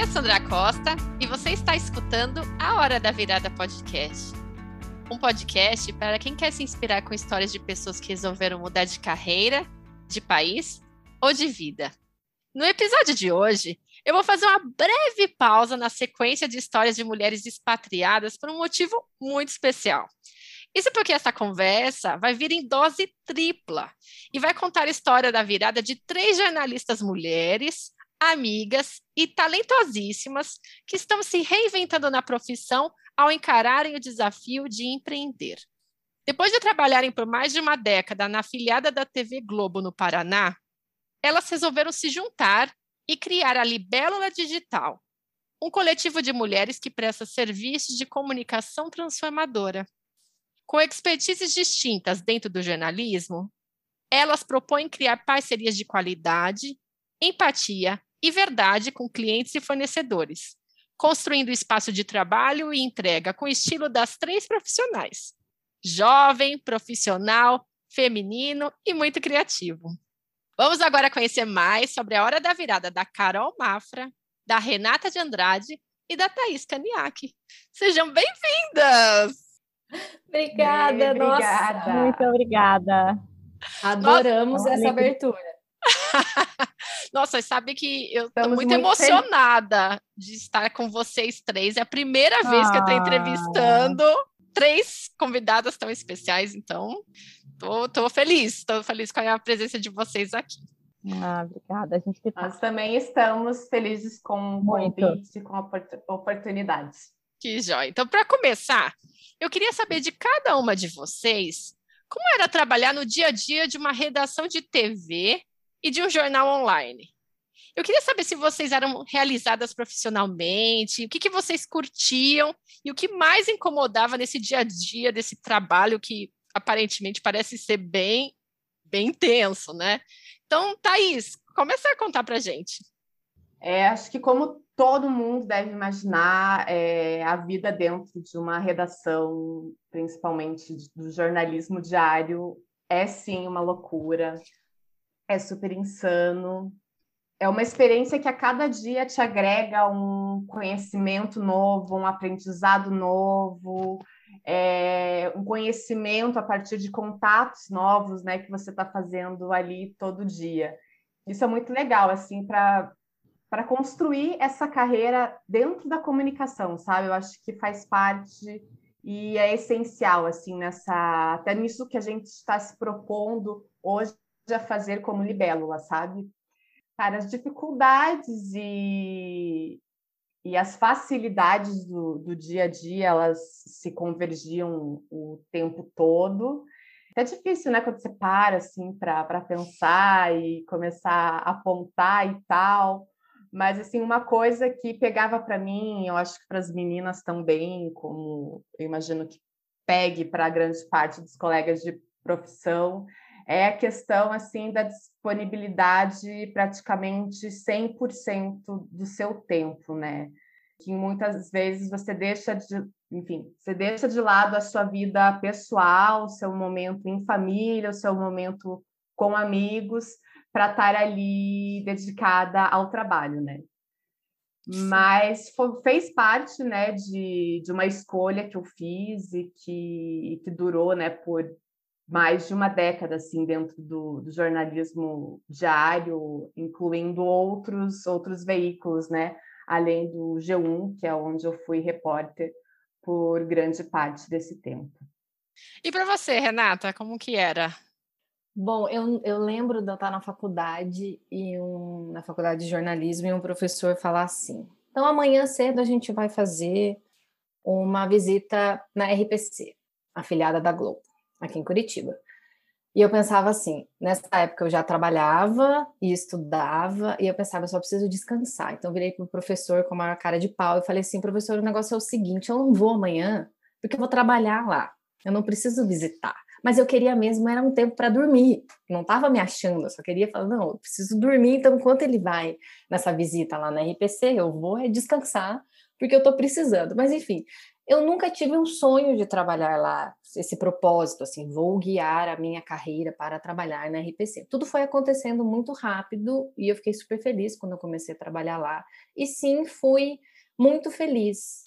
Aqui é Sandra Costa e você está escutando a Hora da Virada Podcast. Um podcast para quem quer se inspirar com histórias de pessoas que resolveram mudar de carreira, de país ou de vida. No episódio de hoje, eu vou fazer uma breve pausa na sequência de histórias de mulheres expatriadas por um motivo muito especial. Isso porque essa conversa vai vir em dose tripla e vai contar a história da virada de três jornalistas mulheres, amigas e talentosíssimas que estão se reinventando na profissão ao encararem o desafio de empreender. Depois de trabalharem por mais de uma década na afiliada da TV Globo no Paraná, elas resolveram se juntar e criar a Libélula Digital, um coletivo de mulheres que presta serviços de comunicação transformadora. Com expertises distintas dentro do jornalismo, elas propõem criar parcerias de qualidade, empatia e verdade com clientes e fornecedores, construindo espaço de trabalho e entrega com estilo das três profissionais: jovem, profissional, feminino e muito criativo. Vamos agora conhecer mais sobre a hora da virada da Carol Mafra, da Renata de Andrade e da Thaís Caniac. Sejam bem-vindas! Obrigada, Bem, obrigada. Nossa. Muito obrigada. Adoramos nossa, essa abertura. Nossa, sabe que eu estou muito, muito, emocionada de estar com vocês três. É a primeira ah. vez que eu estou entrevistando três convidadas tão especiais, então estou feliz, estou feliz com a presença de vocês aqui. Ah, obrigada. A gente que tá. Nós também estamos felizes com o convite, com a oportunidade. Que jóia. Então, para começar, eu queria saber de cada uma de vocês como era trabalhar no dia a dia de uma redação de TV e de um jornal online. Eu queria saber se vocês eram realizadas profissionalmente, o que, que vocês curtiam e o que mais incomodava nesse dia a dia desse trabalho que aparentemente parece ser bem, bem intenso, né? Então, Thaís, começa a contar para gente. É, acho que como todo mundo deve imaginar, é, a vida dentro de uma redação, principalmente do jornalismo diário, é sim uma loucura é super insano. É uma experiência que a cada dia te agrega um conhecimento novo, um aprendizado novo, é, um conhecimento a partir de contatos novos, né, que você está fazendo ali todo dia. Isso é muito legal, assim, para para construir essa carreira dentro da comunicação, sabe? Eu acho que faz parte e é essencial, assim, nessa até nisso que a gente está se propondo hoje a fazer como libélula, sabe? Cara, as dificuldades e, e as facilidades do, do dia a dia, elas se convergiam o tempo todo. É difícil, né, quando você para, assim, para pensar e começar a apontar e tal. Mas, assim, uma coisa que pegava para mim, eu acho que para as meninas também, como eu imagino que pegue para grande parte dos colegas de profissão, é a questão assim da disponibilidade praticamente 100% do seu tempo, né? Que muitas vezes você deixa de, enfim, você deixa de lado a sua vida pessoal, o seu momento em família, o seu momento com amigos, para estar ali dedicada ao trabalho, né? Mas fez parte, né, de, de uma escolha que eu fiz e que, que durou, né, por mais de uma década assim dentro do, do, jornalismo diário, incluindo outros outros veículos, né? Além do G1, que é onde eu fui repórter por grande parte desse tempo. E para você, Renata, como que era? Bom, eu, eu lembro de eu estar na faculdade e um, na faculdade de jornalismo e um professor falar assim: então amanhã cedo a gente vai fazer uma visita na RPC, afiliada da Globo aqui em Curitiba. E eu pensava assim, nessa época eu já trabalhava e estudava, e eu pensava, eu só preciso descansar. Então eu virei para o professor com uma cara de pau e falei assim, professor, o negócio é o seguinte, eu não vou amanhã, porque eu vou trabalhar lá. Eu não preciso visitar. Mas eu queria mesmo, era um tempo para dormir. Não estava me achando, eu só queria falar, não, eu preciso dormir, então enquanto ele vai nessa visita lá na RPC, eu vou é descansar, porque eu estou precisando. Mas enfim, eu nunca tive um sonho de trabalhar lá, esse propósito, assim, vou guiar a minha carreira para trabalhar na RPC. Tudo foi acontecendo muito rápido e eu fiquei super feliz quando eu comecei a trabalhar lá. E sim, fui muito feliz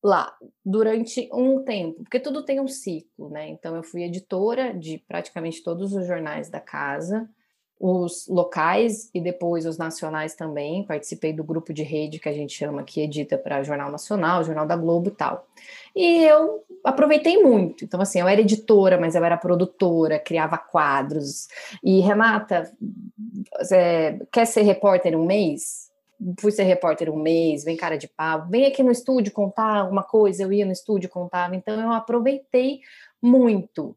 lá durante um tempo, porque tudo tem um ciclo, né? Então eu fui editora de praticamente todos os jornais da casa os locais e depois os nacionais também. Participei do grupo de rede que a gente chama que edita para Jornal Nacional, Jornal da Globo e tal. E eu aproveitei muito. Então, assim, eu era editora, mas eu era produtora, criava quadros. E, Renata, é, quer ser repórter um mês? Fui ser repórter um mês, vem cara de pau, vem aqui no estúdio contar alguma coisa, eu ia no estúdio contava. Então, eu aproveitei muito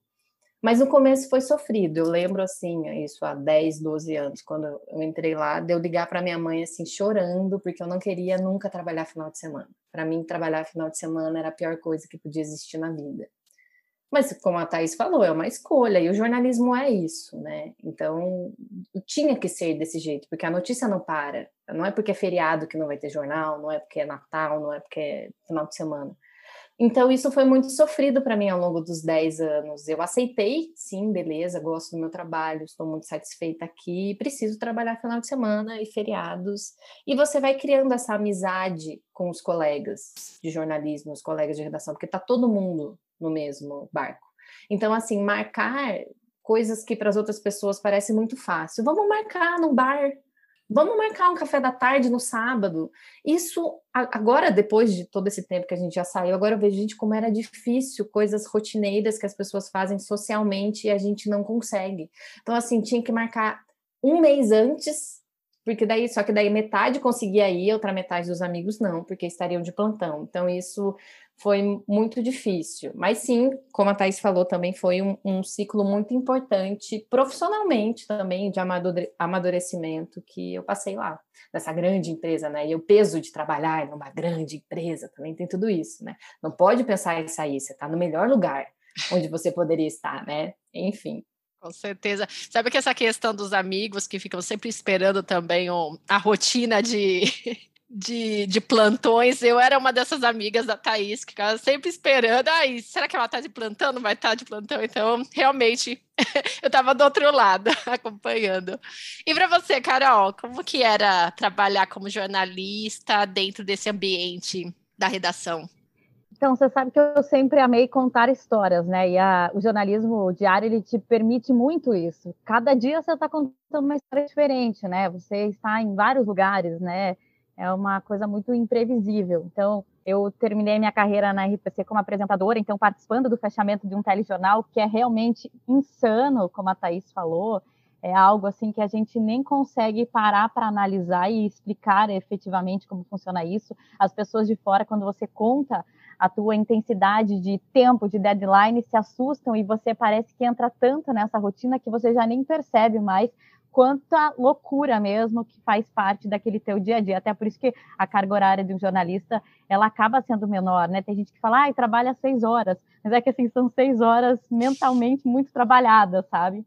mas no começo foi sofrido. Eu lembro assim, isso há 10, 12 anos, quando eu entrei lá, de eu ligar para minha mãe assim chorando, porque eu não queria nunca trabalhar final de semana. Para mim, trabalhar final de semana era a pior coisa que podia existir na vida. Mas como a Thaís falou, é uma escolha e o jornalismo é isso, né? Então, tinha que ser desse jeito, porque a notícia não para. Não é porque é feriado que não vai ter jornal, não é porque é Natal, não é porque é final de semana então, isso foi muito sofrido para mim ao longo dos 10 anos. Eu aceitei, sim, beleza, gosto do meu trabalho, estou muito satisfeita aqui, preciso trabalhar final de semana e feriados. E você vai criando essa amizade com os colegas de jornalismo, os colegas de redação, porque está todo mundo no mesmo barco. Então, assim, marcar coisas que para as outras pessoas parece muito fácil. Vamos marcar num bar Vamos marcar um café da tarde no sábado. Isso, agora, depois de todo esse tempo que a gente já saiu, agora eu vejo, gente, como era difícil, coisas rotineiras que as pessoas fazem socialmente e a gente não consegue. Então, assim, tinha que marcar um mês antes, porque daí, só que daí metade conseguia ir, outra metade dos amigos não, porque estariam de plantão. Então, isso foi muito difícil. Mas sim, como a Thais falou, também foi um, um ciclo muito importante, profissionalmente também, de amadurecimento que eu passei lá, nessa grande empresa, né? E o peso de trabalhar numa grande empresa também tem tudo isso, né? Não pode pensar isso aí, você está no melhor lugar onde você poderia estar, né? Enfim. Com certeza. Sabe que essa questão dos amigos que ficam sempre esperando também a rotina de de, de plantões, eu era uma dessas amigas da Thaís, que ficava sempre esperando, ai, será que ela está de plantão? Não vai estar tá de plantão? Então, realmente, eu estava do outro lado, acompanhando. E para você, Carol, como que era trabalhar como jornalista dentro desse ambiente da redação? Então, você sabe que eu sempre amei contar histórias, né? E a, o jornalismo diário, ele te permite muito isso. Cada dia você está contando uma história diferente, né? Você está em vários lugares, né? É uma coisa muito imprevisível. Então, eu terminei minha carreira na RPC como apresentadora, então participando do fechamento de um telejornal, que é realmente insano, como a Thaís falou, é algo assim que a gente nem consegue parar para analisar e explicar efetivamente como funciona isso. As pessoas de fora, quando você conta a tua intensidade de tempo, de deadline, se assustam e você parece que entra tanto nessa rotina que você já nem percebe mais quanta loucura mesmo que faz parte daquele teu dia a dia. Até por isso que a carga horária de um jornalista ela acaba sendo menor, né? Tem gente que fala, ah, trabalha seis horas, mas é que assim são seis horas mentalmente muito trabalhadas, sabe?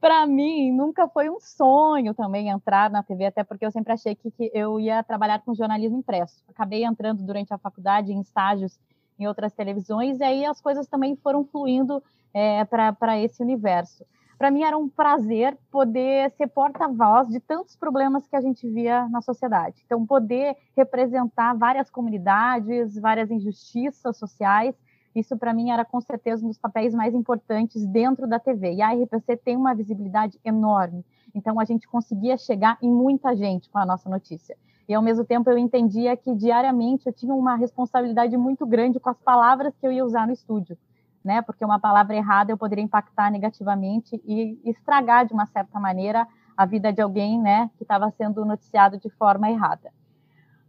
Para mim nunca foi um sonho também entrar na TV, até porque eu sempre achei que, que eu ia trabalhar com jornalismo impresso. Acabei entrando durante a faculdade em estágios em outras televisões e aí as coisas também foram fluindo é, para esse universo para mim era um prazer poder ser porta-voz de tantos problemas que a gente via na sociedade. Então, poder representar várias comunidades, várias injustiças sociais, isso para mim era com certeza um dos papéis mais importantes dentro da TV. E a RPC tem uma visibilidade enorme, então a gente conseguia chegar em muita gente com a nossa notícia. E ao mesmo tempo eu entendia que diariamente eu tinha uma responsabilidade muito grande com as palavras que eu ia usar no estúdio né? Porque uma palavra errada eu poderia impactar negativamente e estragar de uma certa maneira a vida de alguém, né, que estava sendo noticiado de forma errada.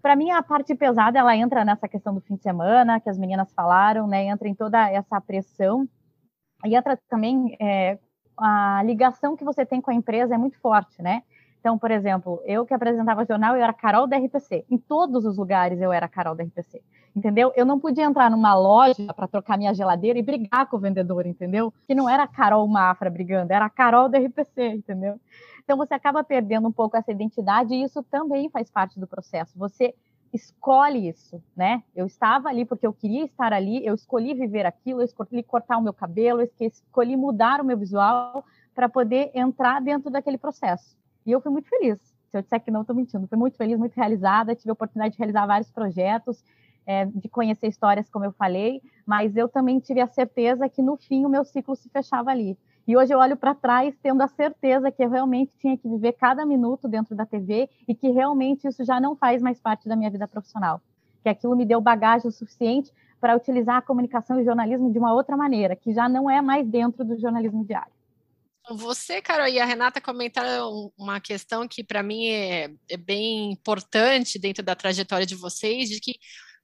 Para mim a parte pesada ela entra nessa questão do fim de semana que as meninas falaram, né? Entra em toda essa pressão e entra também é, a ligação que você tem com a empresa é muito forte, né? Então, por exemplo, eu que apresentava jornal, eu era Carol da RPC. Em todos os lugares eu era Carol da RPC entendeu? Eu não podia entrar numa loja para trocar minha geladeira e brigar com o vendedor, entendeu? Que não era a Carol Mafra brigando, era a Carol da RPC, entendeu? Então você acaba perdendo um pouco essa identidade e isso também faz parte do processo. Você escolhe isso, né? Eu estava ali porque eu queria estar ali, eu escolhi viver aquilo, eu escolhi cortar o meu cabelo, eu escolhi mudar o meu visual para poder entrar dentro daquele processo. E eu fui muito feliz. Se eu disser que não, estou mentindo. Fui muito feliz, muito realizada, tive a oportunidade de realizar vários projetos, é, de conhecer histórias, como eu falei, mas eu também tive a certeza que no fim o meu ciclo se fechava ali. E hoje eu olho para trás tendo a certeza que eu realmente tinha que viver cada minuto dentro da TV e que realmente isso já não faz mais parte da minha vida profissional. Que aquilo me deu bagagem suficiente para utilizar a comunicação e o jornalismo de uma outra maneira, que já não é mais dentro do jornalismo diário. Você, Carol, e a Renata comentaram uma questão que para mim é, é, bem importante dentro da trajetória de vocês, de que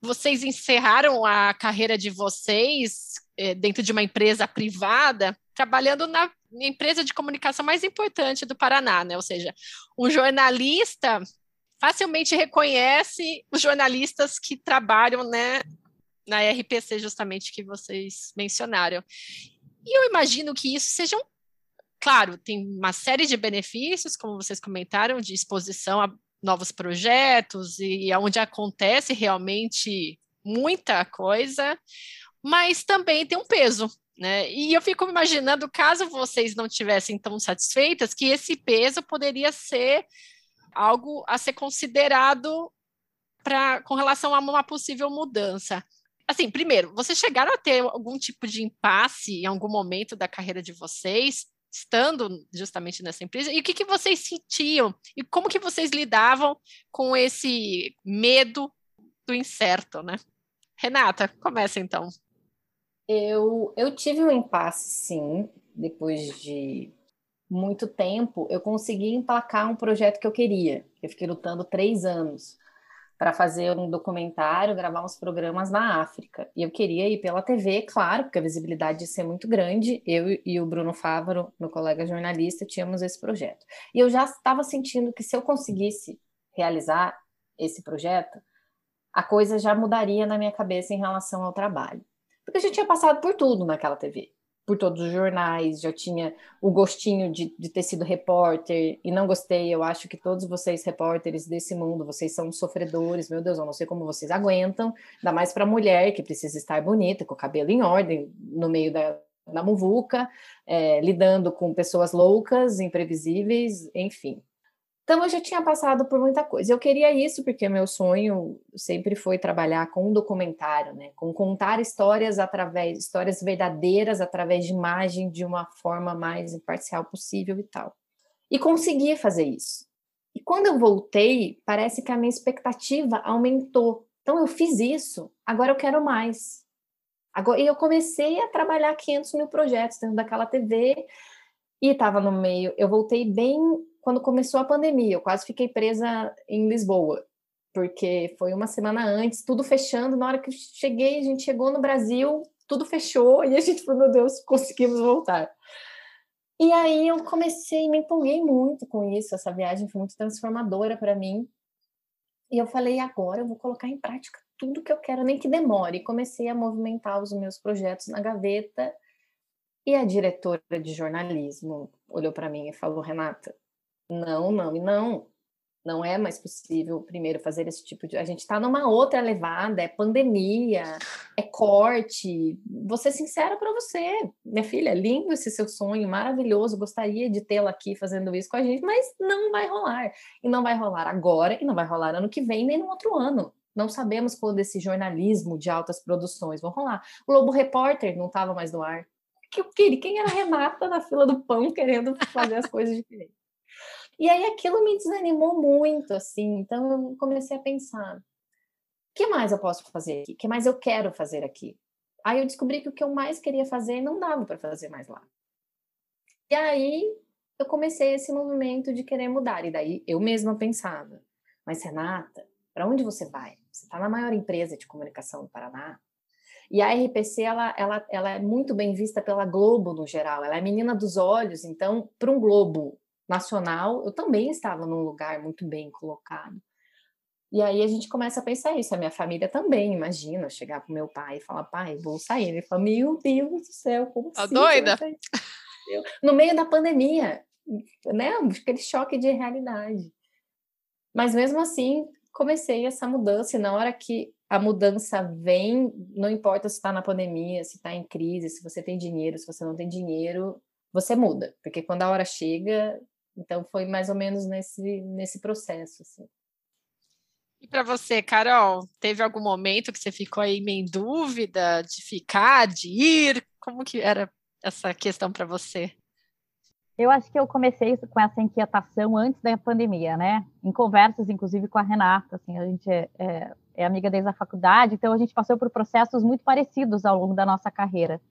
vocês encerraram a carreira de vocês é, dentro de uma empresa privada, trabalhando na empresa de comunicação mais importante do Paraná, né? Ou seja, um jornalista facilmente reconhece os jornalistas que trabalham, né, na RPC justamente que vocês mencionaram. E eu imagino que isso seja um claro, tem uma série de benefícios, como vocês comentaram, de exposição a novos projetos e onde acontece realmente muita coisa, mas também tem um peso, né? E eu fico imaginando, caso vocês não tivessem tão satisfeitas, que esse peso poderia ser algo a ser considerado para com relação a uma possível mudança. Assim, primeiro, vocês chegaram a ter algum tipo de impasse em algum momento da carreira de vocês estando justamente nessa empresa, e o que, que vocês sentiam, e como que vocês lidavam com esse medo do incerto, né? Renata, começa então. Eu, eu tive um impasse, sim, depois de muito tempo, eu consegui emplacar um projeto que eu queria. Eu fiquei lutando três anos para fazer um documentário, gravar uns programas na África. E eu queria ir pela TV, claro, porque a visibilidade ia ser muito grande. Eu e o Bruno Fávaro, meu colega jornalista, tínhamos esse projeto. E eu já estava sentindo que se eu conseguisse realizar esse projeto, a coisa já mudaria na minha cabeça em relação ao trabalho. Porque a gente tinha passado por tudo naquela TV por todos os jornais, já tinha o gostinho de, de ter sido repórter e não gostei. Eu acho que todos vocês, repórteres desse mundo, vocês são sofredores. Meu Deus, eu não sei como vocês aguentam, ainda mais para mulher que precisa estar bonita, com o cabelo em ordem, no meio da, da muvuca, é, lidando com pessoas loucas, imprevisíveis, enfim. Então eu já tinha passado por muita coisa. Eu queria isso porque meu sonho sempre foi trabalhar com um documentário, né? Com contar histórias através, histórias verdadeiras através de imagem de uma forma mais imparcial possível e tal. E consegui fazer isso. E quando eu voltei, parece que a minha expectativa aumentou. Então eu fiz isso, agora eu quero mais. Agora, e eu comecei a trabalhar 500 mil projetos dentro daquela TV e estava no meio. Eu voltei bem quando começou a pandemia. Eu quase fiquei presa em Lisboa, porque foi uma semana antes, tudo fechando. Na hora que eu cheguei, a gente chegou no Brasil, tudo fechou e a gente falou: meu Deus, conseguimos voltar. E aí eu comecei, me empolguei muito com isso. Essa viagem foi muito transformadora para mim. E eu falei: agora eu vou colocar em prática tudo que eu quero, nem que demore. E comecei a movimentar os meus projetos na gaveta. E a diretora de jornalismo olhou para mim e falou: Renata, não, não e não. Não é mais possível, primeiro, fazer esse tipo de. A gente está numa outra levada, é pandemia, é corte. Vou ser sincera para você, minha filha, lindo esse seu sonho, maravilhoso, gostaria de tê-la aqui fazendo isso com a gente, mas não vai rolar. E não vai rolar agora, e não vai rolar ano que vem, nem no outro ano. Não sabemos quando esse jornalismo de altas produções vão rolar. O Globo Repórter não estava mais no ar. Que eu queria, quem era Renata na fila do pão querendo fazer as coisas diferentes? E aí aquilo me desanimou muito, assim. Então eu comecei a pensar: o que mais eu posso fazer aqui? O que mais eu quero fazer aqui? Aí eu descobri que o que eu mais queria fazer não dava para fazer mais lá. E aí eu comecei esse movimento de querer mudar. E daí eu mesma pensava: mas Renata, para onde você vai? Você está na maior empresa de comunicação do Paraná. E a RPC ela, ela, ela é muito bem vista pela Globo no geral. Ela é menina dos olhos. Então, para um Globo nacional, eu também estava num lugar muito bem colocado. E aí a gente começa a pensar isso. A minha família também, imagina, chegar pro meu pai e falar, pai, vou sair. Ele fala, meu Deus do céu, como tá assim? doida? No meio da pandemia, né? Aquele choque de realidade. Mas mesmo assim, comecei essa mudança, e na hora que a mudança vem, não importa se está na pandemia, se está em crise, se você tem dinheiro, se você não tem dinheiro, você muda, porque quando a hora chega, então foi mais ou menos nesse, nesse processo. Assim. E para você, Carol, teve algum momento que você ficou aí meio em dúvida de ficar, de ir? Como que era essa questão para você? Eu acho que eu comecei com essa inquietação antes da pandemia, né? Em conversas, inclusive, com a Renata. Assim, a gente é, é, é amiga desde a faculdade, então a gente passou por processos muito parecidos ao longo da nossa carreira.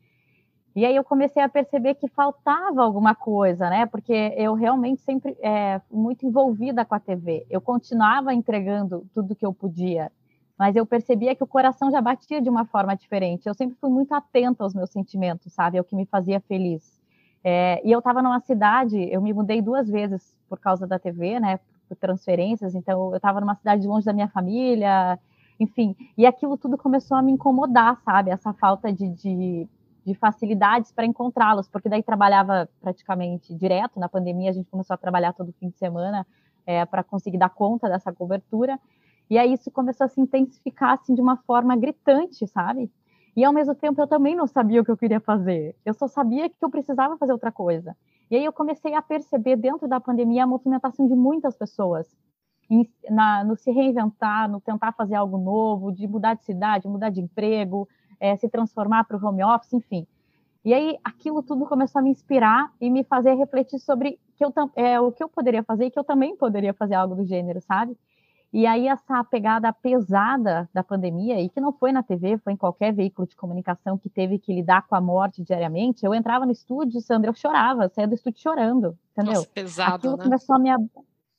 E aí eu comecei a perceber que faltava alguma coisa, né? Porque eu realmente sempre é, muito envolvida com a TV. Eu continuava entregando tudo que eu podia, mas eu percebia que o coração já batia de uma forma diferente. Eu sempre fui muito atenta aos meus sentimentos, sabe? Ao que me fazia feliz. É, e eu estava numa cidade, eu me mudei duas vezes por causa da TV, né? Por transferências. Então eu estava numa cidade longe da minha família, enfim. E aquilo tudo começou a me incomodar, sabe? Essa falta de, de de facilidades para encontrá-los, porque daí trabalhava praticamente direto. Na pandemia, a gente começou a trabalhar todo fim de semana é, para conseguir dar conta dessa cobertura. E aí isso começou a se intensificar assim, de uma forma gritante, sabe? E ao mesmo tempo eu também não sabia o que eu queria fazer. Eu só sabia que eu precisava fazer outra coisa. E aí eu comecei a perceber dentro da pandemia a movimentação de muitas pessoas na, no se reinventar, no tentar fazer algo novo, de mudar de cidade, mudar de emprego, é, se transformar para o home office, enfim. E aí aquilo tudo começou a me inspirar e me fazer refletir sobre que eu, é, o que eu poderia fazer e que eu também poderia fazer algo do gênero, sabe? E aí essa pegada pesada da pandemia, e que não foi na TV, foi em qualquer veículo de comunicação que teve que lidar com a morte diariamente, eu entrava no estúdio, Sandra, eu chorava, saía do estúdio chorando, entendeu? Nossa, pesado, Aquilo né? começou a me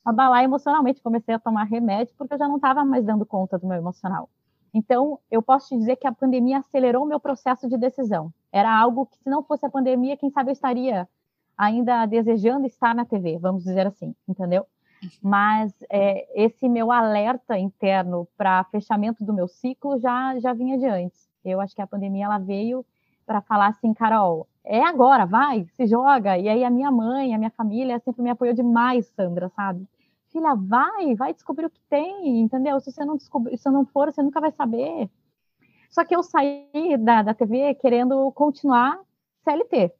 abalar emocionalmente, comecei a tomar remédio porque eu já não estava mais dando conta do meu emocional. Então, eu posso te dizer que a pandemia acelerou o meu processo de decisão. Era algo que, se não fosse a pandemia, quem sabe eu estaria ainda desejando estar na TV, vamos dizer assim, entendeu? Mas é, esse meu alerta interno para fechamento do meu ciclo já, já vinha de antes. Eu acho que a pandemia ela veio para falar assim, Carol, é agora, vai, se joga. E aí a minha mãe, a minha família sempre me apoiou demais, Sandra, sabe? filha, vai, vai descobrir o que tem, entendeu? Se você não descobrir, se não for, você nunca vai saber. Só que eu saí da, da TV querendo continuar CLT,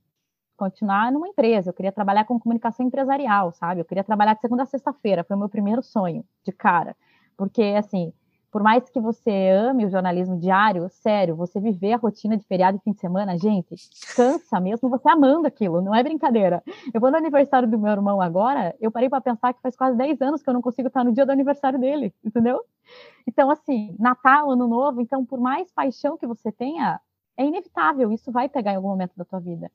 continuar numa empresa. Eu queria trabalhar com comunicação empresarial, sabe? Eu queria trabalhar de segunda a sexta-feira, foi o meu primeiro sonho, de cara. Porque, assim, por mais que você ame o jornalismo diário, sério, você viver a rotina de feriado e fim de semana, gente, cansa mesmo você amando aquilo, não é brincadeira. Eu vou no aniversário do meu irmão agora, eu parei para pensar que faz quase 10 anos que eu não consigo estar no dia do aniversário dele, entendeu? Então, assim, Natal, Ano Novo, então, por mais paixão que você tenha, é inevitável, isso vai pegar em algum momento da tua vida.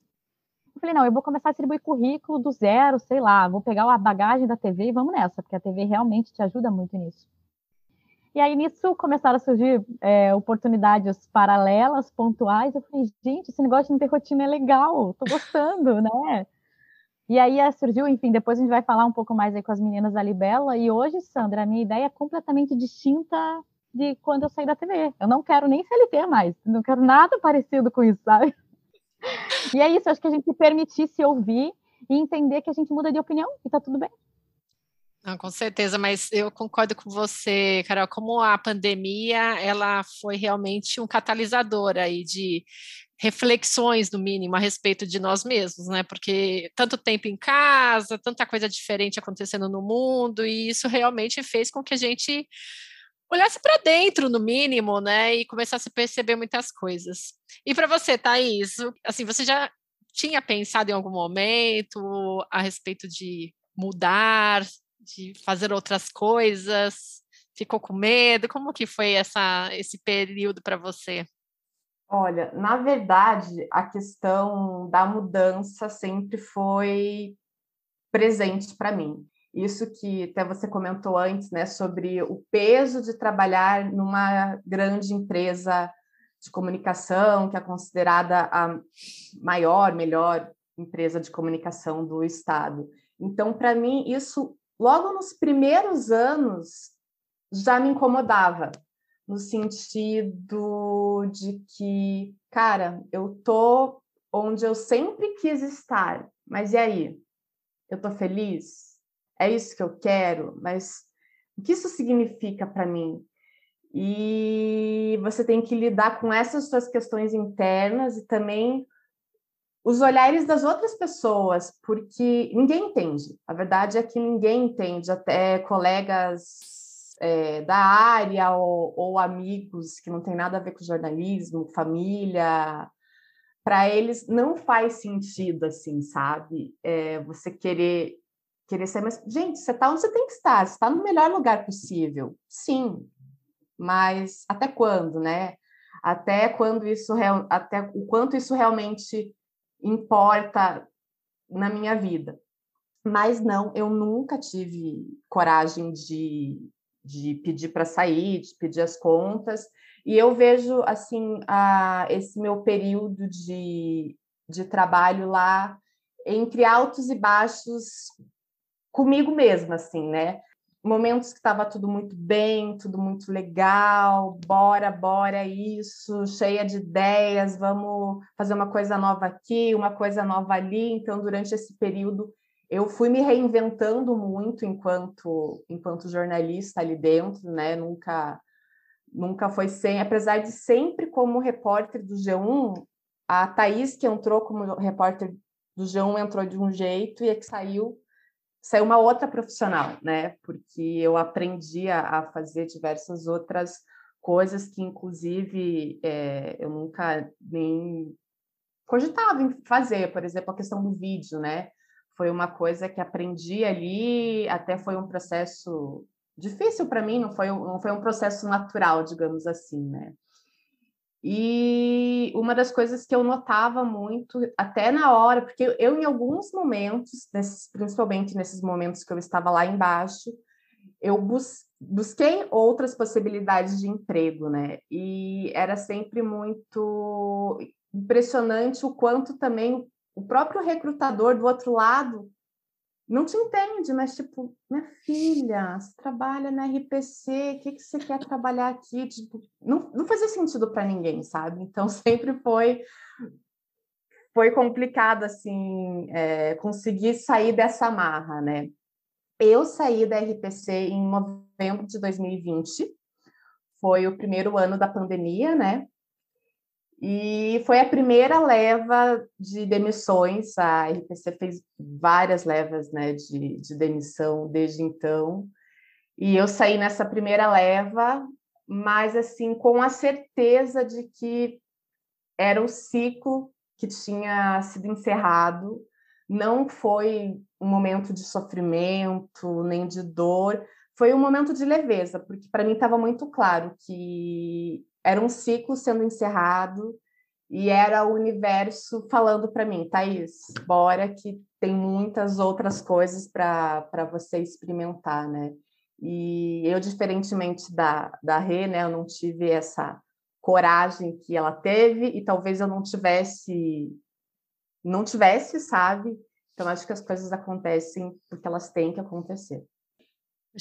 Eu falei, não, eu vou começar a distribuir currículo do zero, sei lá, vou pegar a bagagem da TV e vamos nessa, porque a TV realmente te ajuda muito nisso. E aí nisso começaram a surgir é, oportunidades paralelas, pontuais. Eu falei, gente, esse negócio de não ter rotina é legal, tô gostando, né? E aí é, surgiu, enfim, depois a gente vai falar um pouco mais aí com as meninas da Libela. E hoje, Sandra, a minha ideia é completamente distinta de quando eu saí da TV. Eu não quero nem CLT mais, não quero nada parecido com isso, sabe? E é isso, acho que a gente permitir se ouvir e entender que a gente muda de opinião e tá tudo bem. Não, com certeza, mas eu concordo com você, Carol, como a pandemia, ela foi realmente um catalisador aí de reflexões, no mínimo, a respeito de nós mesmos, né? Porque tanto tempo em casa, tanta coisa diferente acontecendo no mundo, e isso realmente fez com que a gente olhasse para dentro, no mínimo, né? E começasse a perceber muitas coisas. E para você, Thaís, assim, você já tinha pensado em algum momento a respeito de mudar, de fazer outras coisas? Ficou com medo? Como que foi essa, esse período para você? Olha, na verdade, a questão da mudança sempre foi presente para mim. Isso que até você comentou antes, né, sobre o peso de trabalhar numa grande empresa de comunicação, que é considerada a maior, melhor empresa de comunicação do estado. Então, para mim, isso logo nos primeiros anos já me incomodava, no sentido de que, cara, eu tô onde eu sempre quis estar, mas e aí? Eu tô feliz? É isso que eu quero? Mas o que isso significa para mim? E você tem que lidar com essas suas questões internas e também os olhares das outras pessoas, porque ninguém entende. A verdade é que ninguém entende, até colegas é, da área ou, ou, amigos que não tem nada a ver com jornalismo, família. Para eles não faz sentido, assim, sabe? É, você querer querer ser, mas, gente, você está onde você tem que estar, você está no melhor lugar possível. Sim, mas até quando, né? Até quando isso até o quanto isso realmente importa na minha vida. Mas não, eu nunca tive coragem de, de pedir para sair, de pedir as contas. E eu vejo assim a, esse meu período de, de trabalho lá entre altos e baixos comigo mesma, assim, né? Momentos que estava tudo muito bem, tudo muito legal, bora, bora, isso, cheia de ideias, vamos fazer uma coisa nova aqui, uma coisa nova ali. Então, durante esse período, eu fui me reinventando muito enquanto enquanto jornalista ali dentro, né? Nunca nunca foi sem, apesar de sempre como repórter do G1, a Thaís que entrou como repórter do G1 entrou de um jeito e a que saiu saiu uma outra profissional, né? Porque eu aprendi a, fazer diversas outras coisas que, inclusive, é, eu nunca nem cogitava em fazer, por exemplo, a questão do vídeo, né? Foi uma coisa que aprendi ali, até foi um processo difícil para mim, não foi, não foi um processo natural, digamos assim, né? E uma das coisas que eu notava muito, até na hora, porque eu, em alguns momentos, nesses, principalmente nesses momentos que eu estava lá embaixo, eu bus busquei outras possibilidades de emprego, né? E era sempre muito impressionante o quanto também o próprio recrutador do outro lado não te entende, mas tipo, minha filha, você trabalha na RPC, o que, que você quer trabalhar aqui? Tipo, não, não fazia sentido para ninguém, sabe? Então sempre foi foi complicado assim é, conseguir sair dessa marra, né? Eu saí da RPC em novembro de 2020, foi o primeiro ano da pandemia, né? E foi a primeira leva de demissões. A RPC fez várias levas né, de, de demissão desde então. E eu saí nessa primeira leva, mas assim, com a certeza de que era o ciclo que tinha sido encerrado. Não foi um momento de sofrimento, nem de dor, foi um momento de leveza, porque para mim estava muito claro que era um ciclo sendo encerrado e era o universo falando para mim, Thaís, bora que tem muitas outras coisas para você experimentar, né? E eu, diferentemente da, da Rê, né, eu não tive essa coragem que ela teve e talvez eu não tivesse, não tivesse, sabe? Então, acho que as coisas acontecem porque elas têm que acontecer.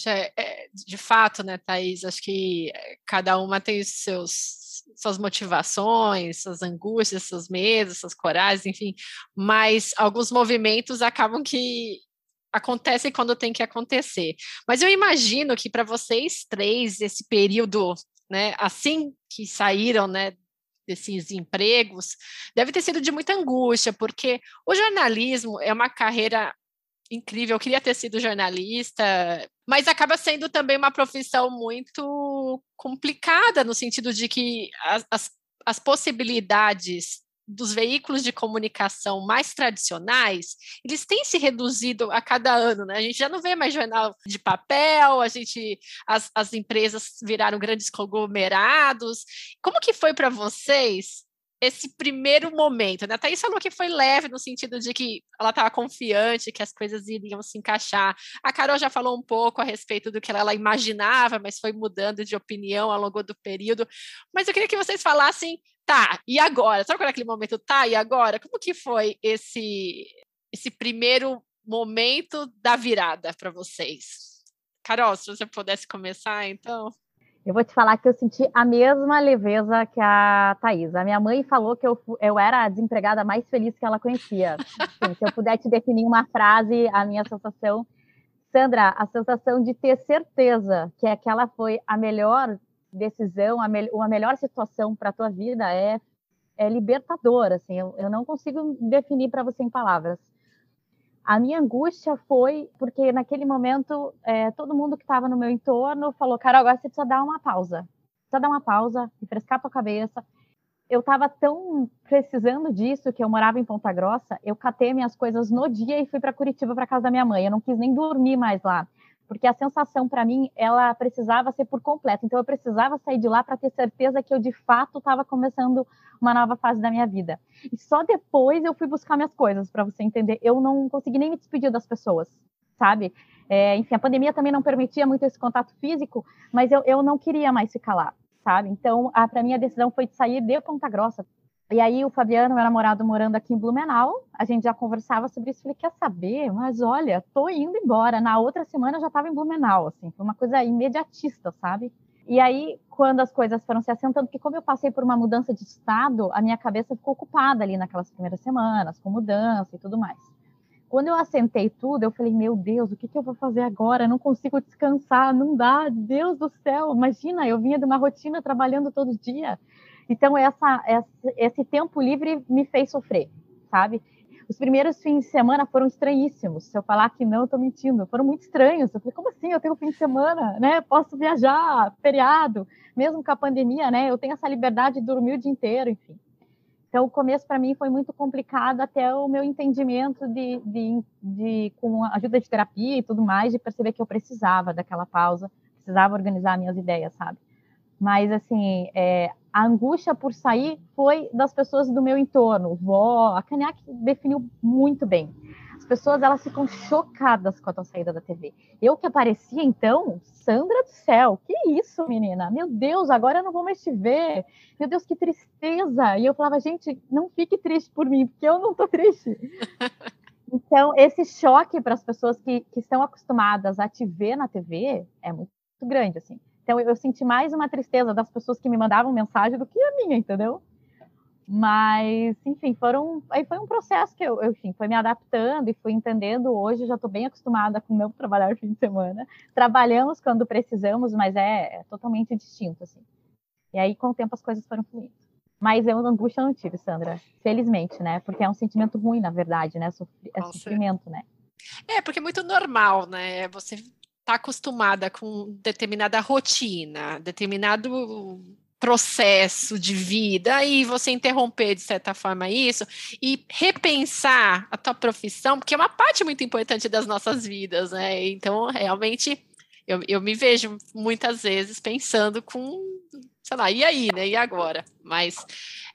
É, é, de fato, né, Thaís? Acho que é, cada uma tem os seus, suas motivações, suas angústias, seus medos, suas coragens, enfim, mas alguns movimentos acabam que acontecem quando tem que acontecer. Mas eu imagino que para vocês três, esse período, né, assim que saíram, né, desses empregos, deve ter sido de muita angústia, porque o jornalismo é uma carreira incrível, eu queria ter sido jornalista, mas acaba sendo também uma profissão muito complicada, no sentido de que as, as, as possibilidades dos veículos de comunicação mais tradicionais, eles têm se reduzido a cada ano, né? A gente já não vê mais jornal de papel, a gente, as, as empresas viraram grandes conglomerados. Como que foi para vocês esse primeiro momento, né? A Thaís falou que foi leve no sentido de que ela estava confiante que as coisas iriam se encaixar. A Carol já falou um pouco a respeito do que ela imaginava, mas foi mudando de opinião ao longo do período. Mas eu queria que vocês falassem, tá, e agora? Sabe qual é aquele momento, tá, e agora? Como que foi esse, esse primeiro momento da virada para vocês? Carol, se você pudesse começar, então. Eu vou te falar que eu senti a mesma leveza que a Thais. A minha mãe falou que eu, eu era a desempregada mais feliz que ela conhecia. Assim, se eu puder te definir uma frase, a minha sensação Sandra, a sensação de ter certeza que aquela foi a melhor decisão, a, me uma melhor situação para a tua vida é, é libertador, assim, eu, eu não consigo definir para você em palavras. A minha angústia foi porque naquele momento é, todo mundo que estava no meu entorno falou, cara, agora você precisa dar uma pausa, precisa dar uma pausa, refrescar a tua cabeça. Eu estava tão precisando disso que eu morava em Ponta Grossa, eu catei minhas coisas no dia e fui para Curitiba para casa da minha mãe. Eu não quis nem dormir mais lá porque a sensação para mim ela precisava ser por completo. Então eu precisava sair de lá para ter certeza que eu de fato estava começando uma nova fase da minha vida. E só depois eu fui buscar minhas coisas para você entender. Eu não consegui nem me despedir das pessoas, sabe? É, enfim, a pandemia também não permitia muito esse contato físico, mas eu, eu não queria mais ficar lá, sabe? Então, para mim a decisão foi de sair de Ponta Grossa, e aí o Fabiano, meu namorado, morando aqui em Blumenau, a gente já conversava sobre isso. Falei, quer saber? Mas olha, tô indo embora. Na outra semana eu já estava em Blumenau, assim, foi uma coisa imediatista, sabe? E aí, quando as coisas foram se assentando, porque como eu passei por uma mudança de estado, a minha cabeça ficou ocupada ali naquelas primeiras semanas, com mudança e tudo mais. Quando eu assentei tudo, eu falei, meu Deus, o que, que eu vou fazer agora? Não consigo descansar, não dá, Deus do céu. Imagina, eu vinha de uma rotina trabalhando todo dia então, essa, essa, esse tempo livre me fez sofrer, sabe? Os primeiros fins de semana foram estranhíssimos. Se eu falar que não, eu tô mentindo. Foram muito estranhos. Eu falei, como assim? Eu tenho fim de semana, né? Posso viajar, feriado, mesmo com a pandemia, né? Eu tenho essa liberdade de dormir o dia inteiro, enfim. Então, o começo para mim foi muito complicado até o meu entendimento de, de, de, com a ajuda de terapia e tudo mais, de perceber que eu precisava daquela pausa, precisava organizar minhas ideias, sabe? Mas, assim, é, a angústia por sair foi das pessoas do meu entorno. Vó, a Caniac definiu muito bem. As pessoas, elas ficam chocadas com a tua saída da TV. Eu que aparecia, então, Sandra do céu, que isso, menina? Meu Deus, agora eu não vou mais te ver. Meu Deus, que tristeza. E eu falava, gente, não fique triste por mim, porque eu não tô triste. Então, esse choque para as pessoas que, que estão acostumadas a te ver na TV é muito grande, assim. Então eu senti mais uma tristeza das pessoas que me mandavam mensagem do que a minha, entendeu? Mas, enfim, foram, aí foi um processo que eu, eu enfim, foi me adaptando e fui entendendo. Hoje já estou bem acostumada com o meu trabalhar fim de semana. Trabalhamos quando precisamos, mas é, é, totalmente distinto, assim. E aí, com o tempo, as coisas foram fluindo. Mas eu angústia não tive, Sandra. Felizmente, né? Porque é um sentimento ruim, na verdade, né? Sofri é sofrimento, né? É, porque é muito normal, né? Você está acostumada com determinada rotina, determinado processo de vida e você interromper de certa forma isso e repensar a tua profissão, porque é uma parte muito importante das nossas vidas, né? Então, realmente, eu, eu me vejo muitas vezes pensando com, sei lá, e aí, né? E agora? Mas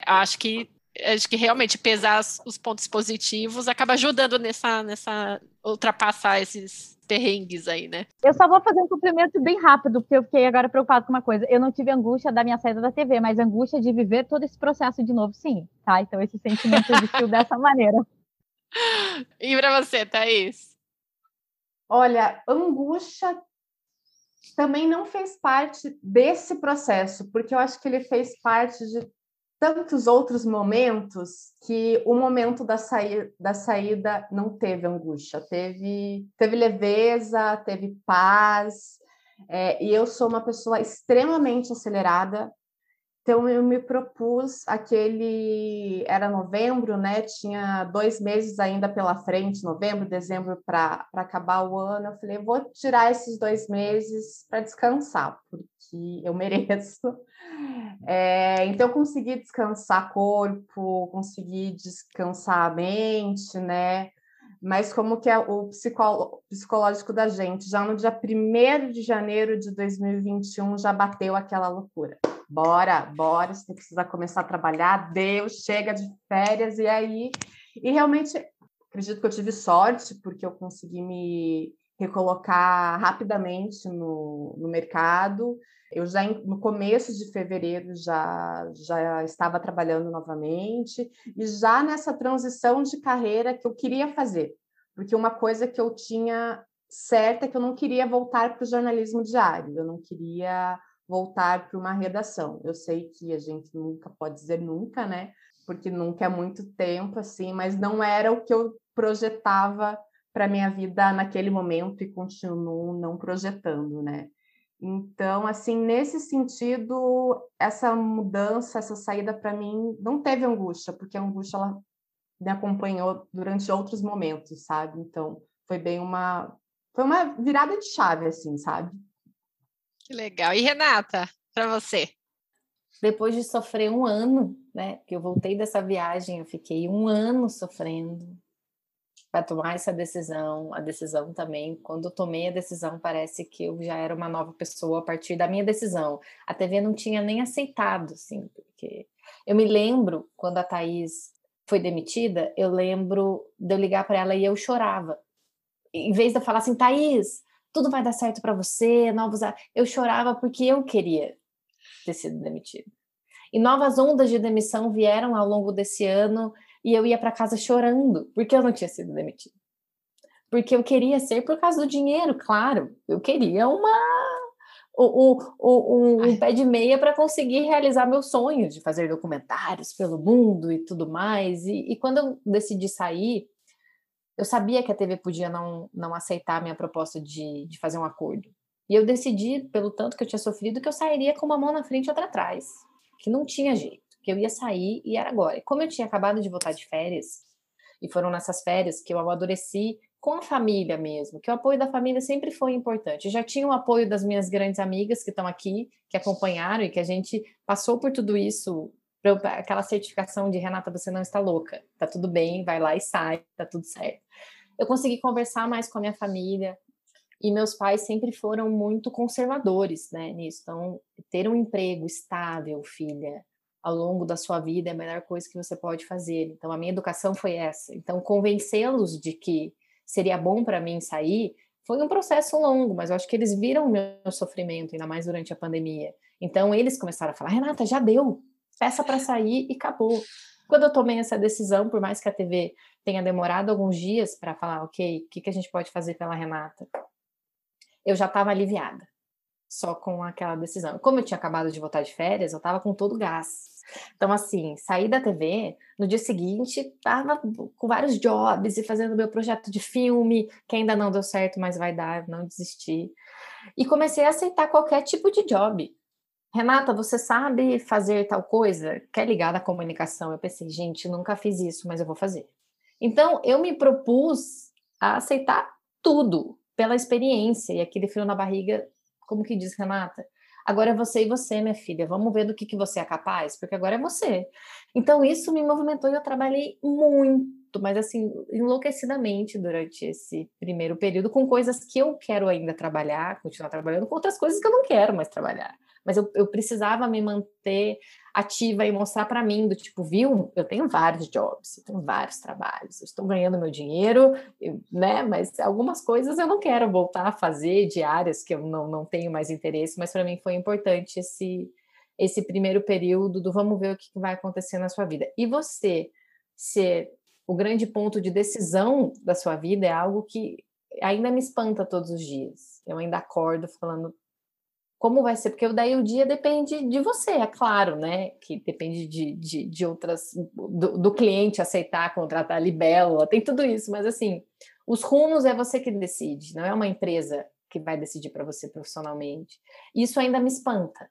acho que acho que realmente pesar os pontos positivos acaba ajudando nessa, nessa ultrapassar esses perrengues aí, né? Eu só vou fazer um cumprimento bem rápido, porque eu fiquei agora preocupado com uma coisa. Eu não tive angústia da minha saída da TV, mas angústia de viver todo esse processo de novo, sim, tá? Então esse sentimento existiu dessa maneira. E para você, Thaís? Olha, angústia também não fez parte desse processo, porque eu acho que ele fez parte de tantos outros momentos que o momento da, saí da saída não teve angústia, teve, teve leveza, teve paz. É, e eu sou uma pessoa extremamente acelerada, então eu me propus aquele era novembro, né? Tinha dois meses ainda pela frente, novembro, dezembro para acabar o ano. Eu falei, vou tirar esses dois meses para descansar, porque eu mereço. É, então eu consegui descansar corpo, consegui descansar a mente, né? Mas como que é o psicológico da gente? Já no dia 1 de janeiro de 2021 já bateu aquela loucura bora, bora, você precisa começar a trabalhar, Deus, chega de férias, e aí, e realmente, acredito que eu tive sorte, porque eu consegui me recolocar rapidamente no, no mercado, eu já no começo de fevereiro já, já estava trabalhando novamente, e já nessa transição de carreira que eu queria fazer, porque uma coisa que eu tinha certa é que eu não queria voltar para o jornalismo diário, eu não queria voltar para uma redação. Eu sei que a gente nunca pode dizer nunca, né? Porque nunca é muito tempo assim, mas não era o que eu projetava para minha vida naquele momento e continuo não projetando, né? Então, assim, nesse sentido, essa mudança, essa saída para mim não teve angústia, porque a angústia ela me acompanhou durante outros momentos, sabe? Então, foi bem uma foi uma virada de chave assim, sabe? Que legal. E Renata, para você? Depois de sofrer um ano, né? Que eu voltei dessa viagem, eu fiquei um ano sofrendo para tomar essa decisão. A decisão também, quando eu tomei a decisão, parece que eu já era uma nova pessoa a partir da minha decisão. A TV não tinha nem aceitado, assim, porque eu me lembro quando a Thaís foi demitida, eu lembro de eu ligar para ela e eu chorava. Em vez de eu falar assim, Thaís, tudo vai dar certo para você, novos. Eu chorava porque eu queria ter sido demitida. E novas ondas de demissão vieram ao longo desse ano e eu ia para casa chorando porque eu não tinha sido demitida. Porque eu queria ser por causa do dinheiro, claro. Eu queria uma um, um, um pé de meia para conseguir realizar meu sonho de fazer documentários pelo mundo e tudo mais. E, e, quando eu decidi sair, eu sabia que a TV podia não, não aceitar a minha proposta de, de fazer um acordo. E eu decidi, pelo tanto que eu tinha sofrido, que eu sairia com uma mão na frente e outra atrás. Que não tinha jeito, que eu ia sair e era agora. E como eu tinha acabado de voltar de férias, e foram nessas férias que eu amadureci com a família mesmo, que o apoio da família sempre foi importante. Eu já tinha o apoio das minhas grandes amigas que estão aqui, que acompanharam e que a gente passou por tudo isso, aquela certificação de Renata, você não está louca, tá tudo bem, vai lá e sai, tá tudo certo. Eu consegui conversar mais com a minha família, e meus pais sempre foram muito conservadores, né, nisso. Então, ter um emprego estável, filha, ao longo da sua vida é a melhor coisa que você pode fazer. Então, a minha educação foi essa. Então, convencê-los de que seria bom para mim sair, foi um processo longo, mas eu acho que eles viram o meu sofrimento, ainda mais durante a pandemia. Então eles começaram a falar: Renata, já deu, peça para sair e acabou. Quando eu tomei essa decisão, por mais que a TV tenha demorado alguns dias para falar, ok, o que, que a gente pode fazer pela Renata, eu já estava aliviada só com aquela decisão. Como eu tinha acabado de voltar de férias, eu estava com todo o gás. Então, assim, saí da TV, no dia seguinte, estava com vários jobs e fazendo meu projeto de filme, que ainda não deu certo, mas vai dar, não desisti. E comecei a aceitar qualquer tipo de job. Renata, você sabe fazer tal coisa? Quer ligar na comunicação? Eu pensei, gente, nunca fiz isso, mas eu vou fazer. Então, eu me propus a aceitar tudo pela experiência e aquele frio na barriga como que diz Renata? Agora é você e você, minha filha. Vamos ver do que, que você é capaz, porque agora é você. Então, isso me movimentou e eu trabalhei muito, mas assim, enlouquecidamente durante esse primeiro período, com coisas que eu quero ainda trabalhar, continuar trabalhando, com outras coisas que eu não quero mais trabalhar mas eu, eu precisava me manter ativa e mostrar para mim do tipo, viu, eu tenho vários jobs, eu tenho vários trabalhos, eu estou ganhando meu dinheiro, né? Mas algumas coisas eu não quero voltar a fazer de áreas que eu não, não tenho mais interesse, mas para mim foi importante esse esse primeiro período do vamos ver o que vai acontecer na sua vida. E você ser o grande ponto de decisão da sua vida é algo que ainda me espanta todos os dias. Eu ainda acordo falando, como vai ser, porque daí o dia depende de você, é claro, né? Que depende de, de, de outras, do, do, cliente aceitar contratar libélula, tem tudo isso, mas assim, os rumos é você que decide, não é uma empresa que vai decidir para você profissionalmente. Isso ainda me espanta.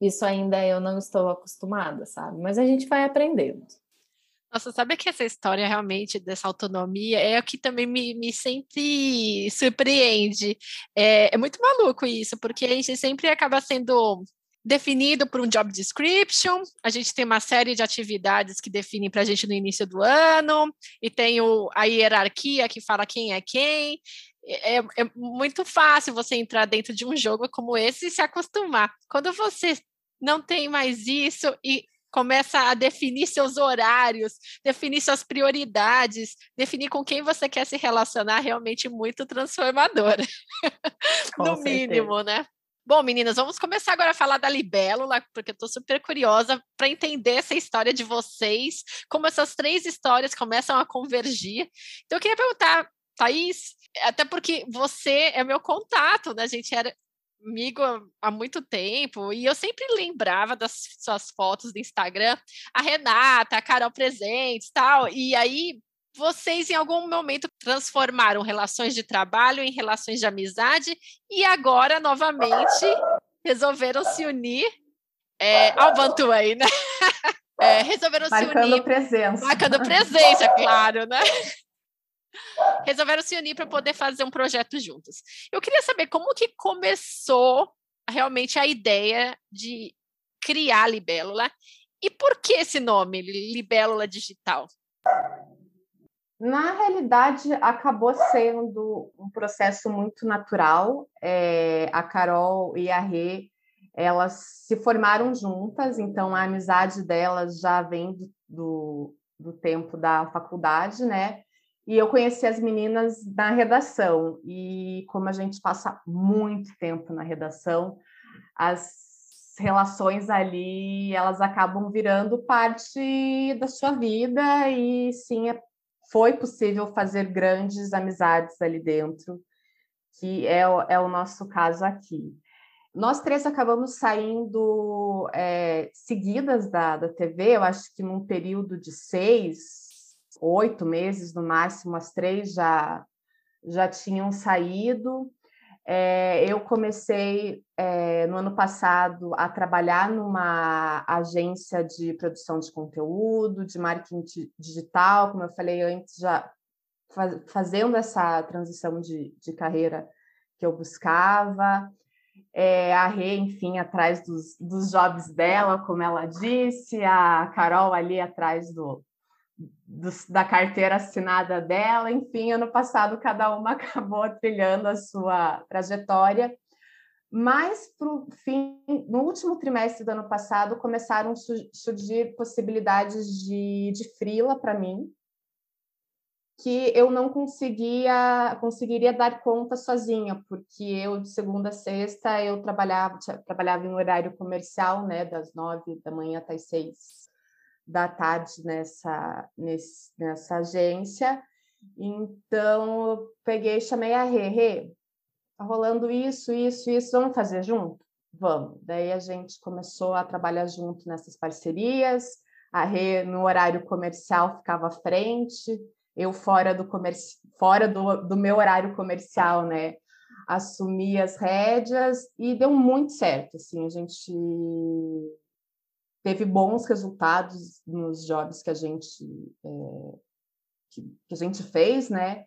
Isso ainda eu não estou acostumada, sabe? Mas a gente vai aprendendo. Nossa, sabe que essa história realmente dessa autonomia é o que também me, me sempre surpreende. É, é muito maluco isso, porque a gente sempre acaba sendo definido por um job description, a gente tem uma série de atividades que definem para a gente no início do ano, e tem o, a hierarquia que fala quem é quem. É, é, muito fácil você entrar dentro de um jogo como esse e se acostumar. Quando você não tem mais isso e começa a definir seus horários, definir suas prioridades, definir com quem você quer se relacionar, realmente muito transformadora. no certeza. mínimo, né? Bom, meninas, vamos começar agora a falar da libélula, porque eu estou super curiosa para entender essa história de vocês, como essas três histórias começam a convergir. Então, eu queria perguntar, Thaís, até porque você é meu contato, né? A gente era, amigo há muito tempo e eu sempre lembrava das suas fotos do Instagram, a Renata, a Carol Presentes tal. E aí vocês em algum momento transformaram relações de trabalho em relações de amizade e agora novamente resolveram se unir é, ao Bantuei, né? É, resolveram marcando se unir. presença. Marcando presença, claro, né? Resolveram se unir para poder fazer um projeto juntos. Eu queria saber como que começou realmente a ideia de criar a Libélula e por que esse nome, Libélula Digital? Na realidade, acabou sendo um processo muito natural. É, a Carol e a Rê, elas se formaram juntas, então a amizade delas já vem do, do, do tempo da faculdade, né? E eu conheci as meninas na redação, e como a gente passa muito tempo na redação, as relações ali, elas acabam virando parte da sua vida, e sim, é foi possível fazer grandes amizades ali dentro, que é, é o nosso caso aqui. Nós três acabamos saindo é, seguidas da, da TV, eu acho que num período de seis, oito meses no máximo, as três já, já tinham saído. É, eu comecei é, no ano passado a trabalhar numa agência de produção de conteúdo, de marketing digital, como eu falei antes, já faz, fazendo essa transição de, de carreira que eu buscava. É, a Rê, enfim, atrás dos, dos jobs dela, como ela disse, a Carol ali atrás do, do, da carteira assinada dela, enfim, ano passado cada uma acabou trilhando a sua trajetória. Mas, fim, no último trimestre do ano passado, começaram a surgir possibilidades de, de frila para mim, que eu não conseguia conseguiria dar conta sozinha, porque eu de segunda a sexta eu trabalhava trabalhava em horário comercial, né, das nove da manhã até as seis da tarde nessa nesse, nessa agência. Então eu peguei e chamei a Rê, Rê, tá rolando isso, isso, isso, vamos fazer junto? Vamos. Daí a gente começou a trabalhar junto nessas parcerias. A Rê no horário comercial ficava à frente, eu fora do comerci... fora do, do meu horário comercial, né? Assumi as rédeas e deu muito certo. Assim, a gente teve bons resultados nos jobs que a gente é, que, que, a gente fez, né?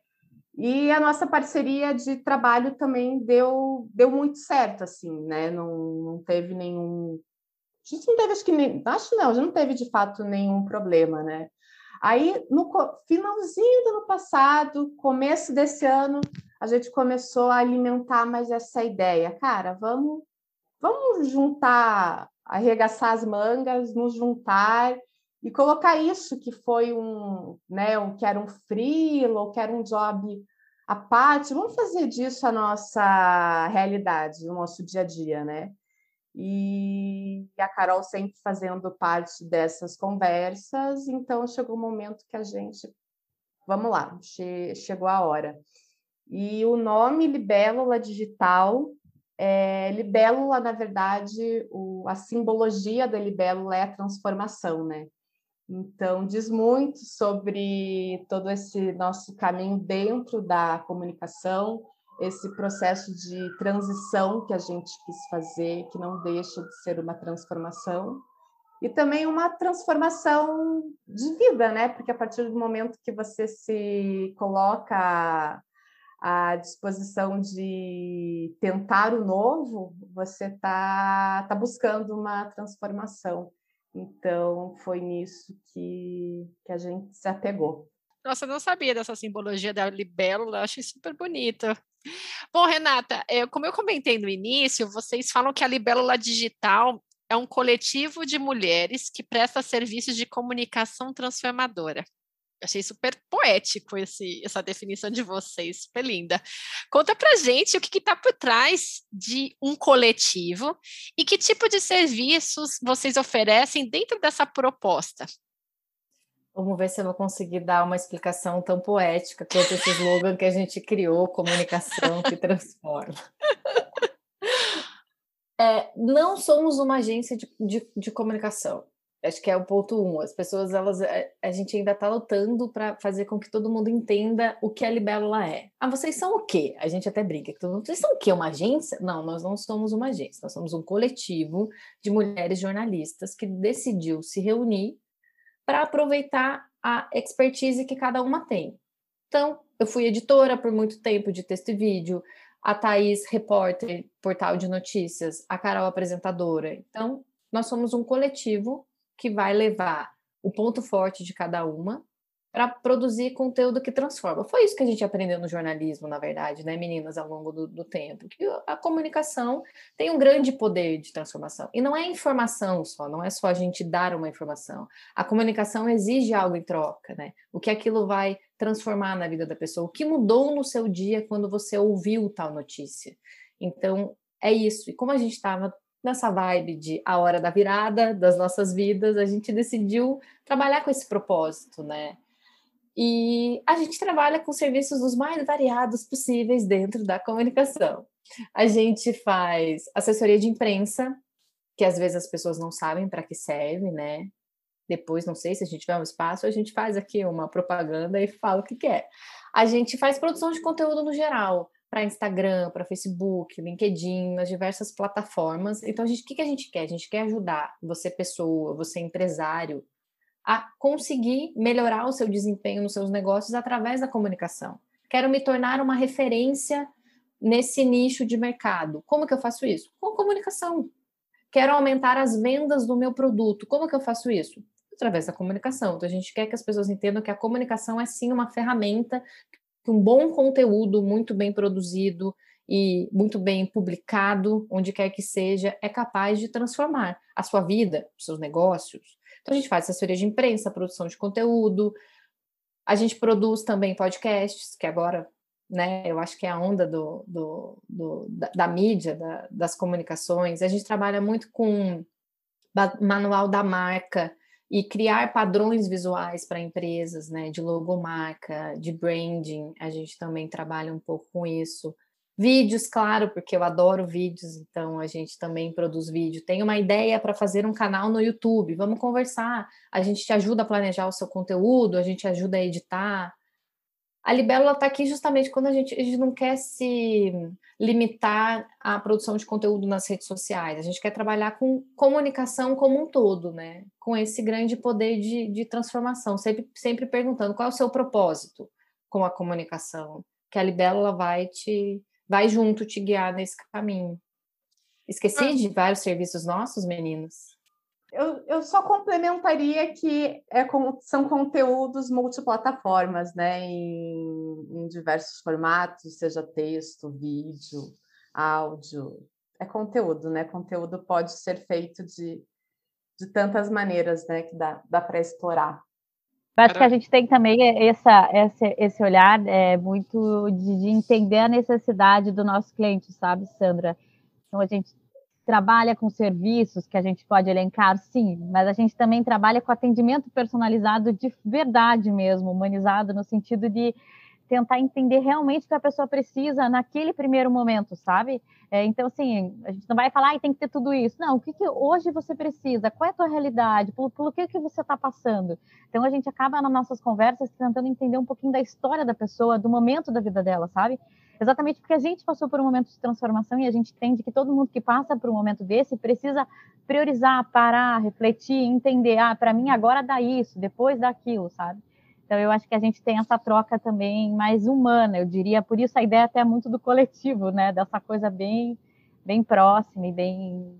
E a nossa parceria de trabalho também deu deu muito certo, assim, né? Não, não teve nenhum a gente não teve, acho que nem, acho não, já não teve de fato nenhum problema, né? Aí, no finalzinho do ano passado, começo desse ano, a gente começou a alimentar mais essa ideia. Cara, vamos, vamos juntar, arregaçar as mangas, nos juntar e colocar isso que foi um, né, um, que era um freelo, ou que era um job à parte, vamos fazer disso a nossa realidade, o nosso dia a dia, né? e a Carol sempre fazendo parte dessas conversas, então chegou o um momento que a gente, vamos lá, che chegou a hora. E o nome Libélula Digital, é, libélula, na verdade, o, a simbologia da libélula é a transformação, né? Então, diz muito sobre todo esse nosso caminho dentro da comunicação, esse processo de transição que a gente quis fazer, que não deixa de ser uma transformação, e também uma transformação de vida, né? Porque a partir do momento que você se coloca à disposição de tentar o novo, você está tá buscando uma transformação. Então, foi nisso que, que a gente se apegou. Nossa, eu não sabia dessa simbologia da libélula, achei super bonito. Bom, Renata, é, como eu comentei no início, vocês falam que a Libélula Digital é um coletivo de mulheres que presta serviços de comunicação transformadora. Achei super poético esse, essa definição de vocês, super linda. Conta pra gente o que está por trás de um coletivo e que tipo de serviços vocês oferecem dentro dessa proposta. Vamos ver se eu vou conseguir dar uma explicação tão poética quanto esse slogan que a gente criou, comunicação que transforma. É, não somos uma agência de, de, de comunicação. Acho que é o ponto um. As pessoas, elas, é, a gente ainda está lutando para fazer com que todo mundo entenda o que a Libélula é. Ah, vocês são o quê? A gente até brinca. Vocês são o quê? Uma agência? Não, nós não somos uma agência. Nós somos um coletivo de mulheres jornalistas que decidiu se reunir para aproveitar a expertise que cada uma tem. Então, eu fui editora por muito tempo de texto e vídeo, a Thaís, repórter, portal de notícias, a Carol, apresentadora. Então, nós somos um coletivo que vai levar o ponto forte de cada uma para produzir conteúdo que transforma. Foi isso que a gente aprendeu no jornalismo, na verdade, né, meninas, ao longo do, do, tempo, que a comunicação tem um grande poder de transformação. E não é informação só, não é só a gente dar uma informação. A comunicação exige algo em troca, né? O que aquilo vai transformar na vida da pessoa, o que mudou no seu dia quando você ouviu tal notícia. Então, é isso. E como a gente estava nessa vibe de a hora da virada das nossas vidas, a gente decidiu trabalhar com esse propósito, né? E a gente trabalha com serviços os mais variados possíveis dentro da comunicação. A gente faz assessoria de imprensa, que às vezes as pessoas não sabem para que serve, né? Depois, não sei se a gente tiver um espaço, a gente faz aqui uma propaganda e fala o que quer. É. A gente faz produção de conteúdo no geral para Instagram, para Facebook, LinkedIn, nas diversas plataformas. Então, a gente, o que, que a gente quer? A gente quer ajudar você, pessoa, você, empresário, a conseguir melhorar o seu desempenho nos seus negócios através da comunicação. Quero me tornar uma referência nesse nicho de mercado. Como que eu faço isso? Com comunicação. Quero aumentar as vendas do meu produto. Como que eu faço isso? Através da comunicação. Então, a gente quer que as pessoas entendam que a comunicação é sim uma ferramenta que um bom conteúdo muito bem produzido e muito bem publicado, onde quer que seja, é capaz de transformar a sua vida, os seus negócios. Então a gente faz assessoria de imprensa, produção de conteúdo, a gente produz também podcasts, que agora, né, eu acho que é a onda do, do, do da, da, mídia, da, das comunicações. A gente trabalha muito com manual da marca, e criar padrões visuais para empresas, né, de logomarca, de branding, a gente também trabalha um pouco com isso. Vídeos, claro, porque eu adoro vídeos, então a gente também produz vídeo. Tem uma ideia para fazer um canal no YouTube, vamos conversar. A gente te ajuda a planejar o seu conteúdo, a gente ajuda a editar. A Libélula está aqui justamente quando a gente, a gente não quer se limitar à produção de conteúdo nas redes sociais. A gente quer trabalhar com comunicação como um todo, né? Com esse grande poder de, de transformação. Sempre, sempre perguntando qual é o seu propósito com a comunicação. Que a Libélula vai te vai junto te guiar nesse caminho. Esqueci ah. de vários serviços nossos, meninos? Eu, eu só complementaria que é, são conteúdos multiplataformas, né? Em, em diversos formatos, seja texto, vídeo, áudio. É conteúdo, né? Conteúdo pode ser feito de, de tantas maneiras, né? Que dá, dá para explorar. Acho que a gente tem também essa, esse, esse olhar é, muito de, de entender a necessidade do nosso cliente, sabe, Sandra? Então, a gente trabalha com serviços que a gente pode elencar, sim, mas a gente também trabalha com atendimento personalizado de verdade mesmo, humanizado, no sentido de tentar entender realmente o que a pessoa precisa naquele primeiro momento, sabe? É, então, assim, a gente não vai falar, ah, tem que ter tudo isso. Não, o que, que hoje você precisa? Qual é a tua realidade? Por que, que você está passando? Então, a gente acaba nas nossas conversas tentando entender um pouquinho da história da pessoa, do momento da vida dela, sabe? Exatamente porque a gente passou por um momento de transformação e a gente entende que todo mundo que passa por um momento desse precisa priorizar, parar, refletir, entender, ah, para mim agora dá isso, depois dá aquilo, sabe? Então eu acho que a gente tem essa troca também mais humana, eu diria, por isso a ideia até é muito do coletivo, né, dessa coisa bem bem próxima e bem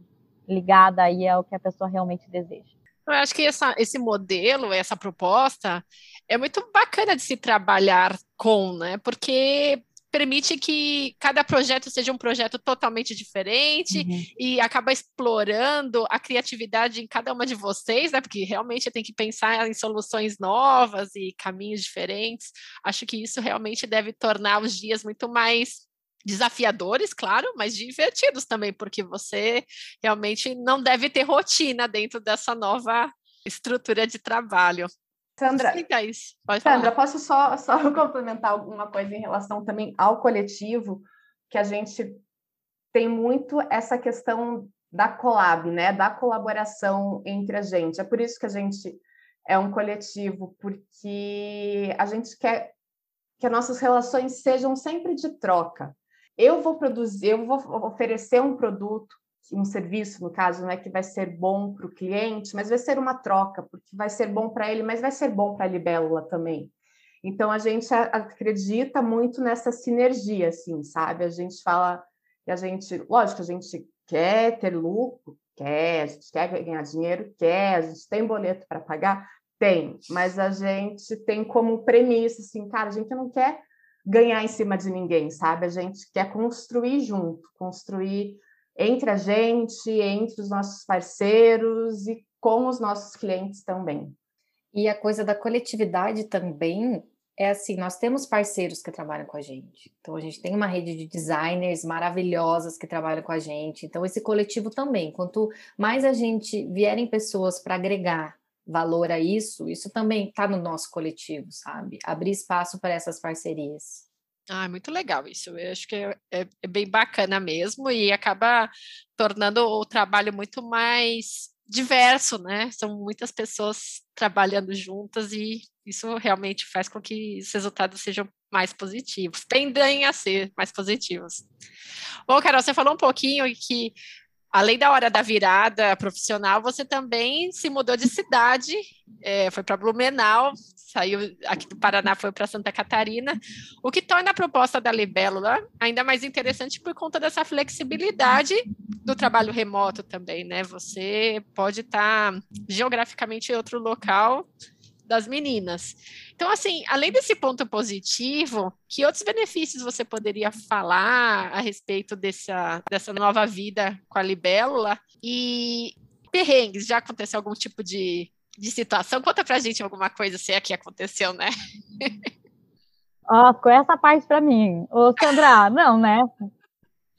ligada aí ao que a pessoa realmente deseja. Eu acho que essa, esse modelo, essa proposta, é muito bacana de se trabalhar com, né? Porque permite que cada projeto seja um projeto totalmente diferente uhum. e acaba explorando a criatividade em cada uma de vocês, né? Porque realmente tem que pensar em soluções novas e caminhos diferentes. Acho que isso realmente deve tornar os dias muito mais desafiadores, claro, mas divertidos também, porque você realmente não deve ter rotina dentro dessa nova estrutura de trabalho. Sandra, Sandra, posso só, só complementar alguma coisa em relação também ao coletivo, que a gente tem muito essa questão da collab, né? Da colaboração entre a gente. É por isso que a gente é um coletivo, porque a gente quer que as nossas relações sejam sempre de troca. Eu vou produzir, eu vou oferecer um produto, um serviço, no caso, né, que vai ser bom para o cliente, mas vai ser uma troca, porque vai ser bom para ele, mas vai ser bom para a libélula também. Então a gente acredita muito nessa sinergia, assim, sabe? A gente fala, e a gente, lógico, a gente quer ter lucro, quer, a gente quer ganhar dinheiro, quer, a gente tem boleto para pagar, tem, mas a gente tem como premissa, assim, cara, a gente não quer ganhar em cima de ninguém, sabe? A gente quer construir junto, construir entre a gente, entre os nossos parceiros e com os nossos clientes também. E a coisa da coletividade também é assim, nós temos parceiros que trabalham com a gente. Então a gente tem uma rede de designers maravilhosas que trabalham com a gente. Então esse coletivo também, quanto mais a gente vierem pessoas para agregar valor a isso, isso também está no nosso coletivo, sabe? Abrir espaço para essas parcerias. Ah, muito legal isso. Eu acho que é, é, é bem bacana mesmo e acaba tornando o trabalho muito mais diverso, né? São muitas pessoas trabalhando juntas e isso realmente faz com que os resultados sejam mais positivos, tendem a ser mais positivos. Bom, Carol, você falou um pouquinho que além da hora da virada profissional, você também se mudou de cidade, é, foi para Blumenau, saiu aqui do Paraná, foi para Santa Catarina, o que torna a proposta da Libélula ainda mais interessante por conta dessa flexibilidade do trabalho remoto também, né? Você pode estar tá geograficamente em outro local das meninas. Então, assim, além desse ponto positivo, que outros benefícios você poderia falar a respeito dessa, dessa nova vida com a libélula? E perrengues, já aconteceu algum tipo de, de situação? Conta pra gente alguma coisa, se é que aconteceu, né? Ó, oh, com essa parte para mim. Ô, Sandra, não, né?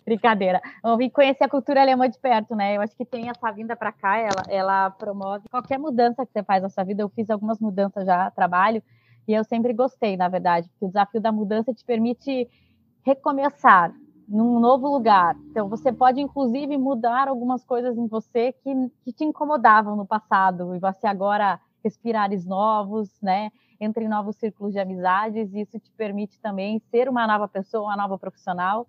Brincadeira. Eu vim conhecer a cultura alemã de perto, né? Eu acho que tem essa vinda para cá, ela, ela promove qualquer mudança que você faz na sua vida. Eu fiz algumas mudanças já, trabalho, e eu sempre gostei, na verdade, porque o desafio da mudança te permite recomeçar num novo lugar. Então, você pode, inclusive, mudar algumas coisas em você que, que te incomodavam no passado, e você agora respirar ares novos, né? Entre em novos círculos de amizades, e isso te permite também ser uma nova pessoa, uma nova profissional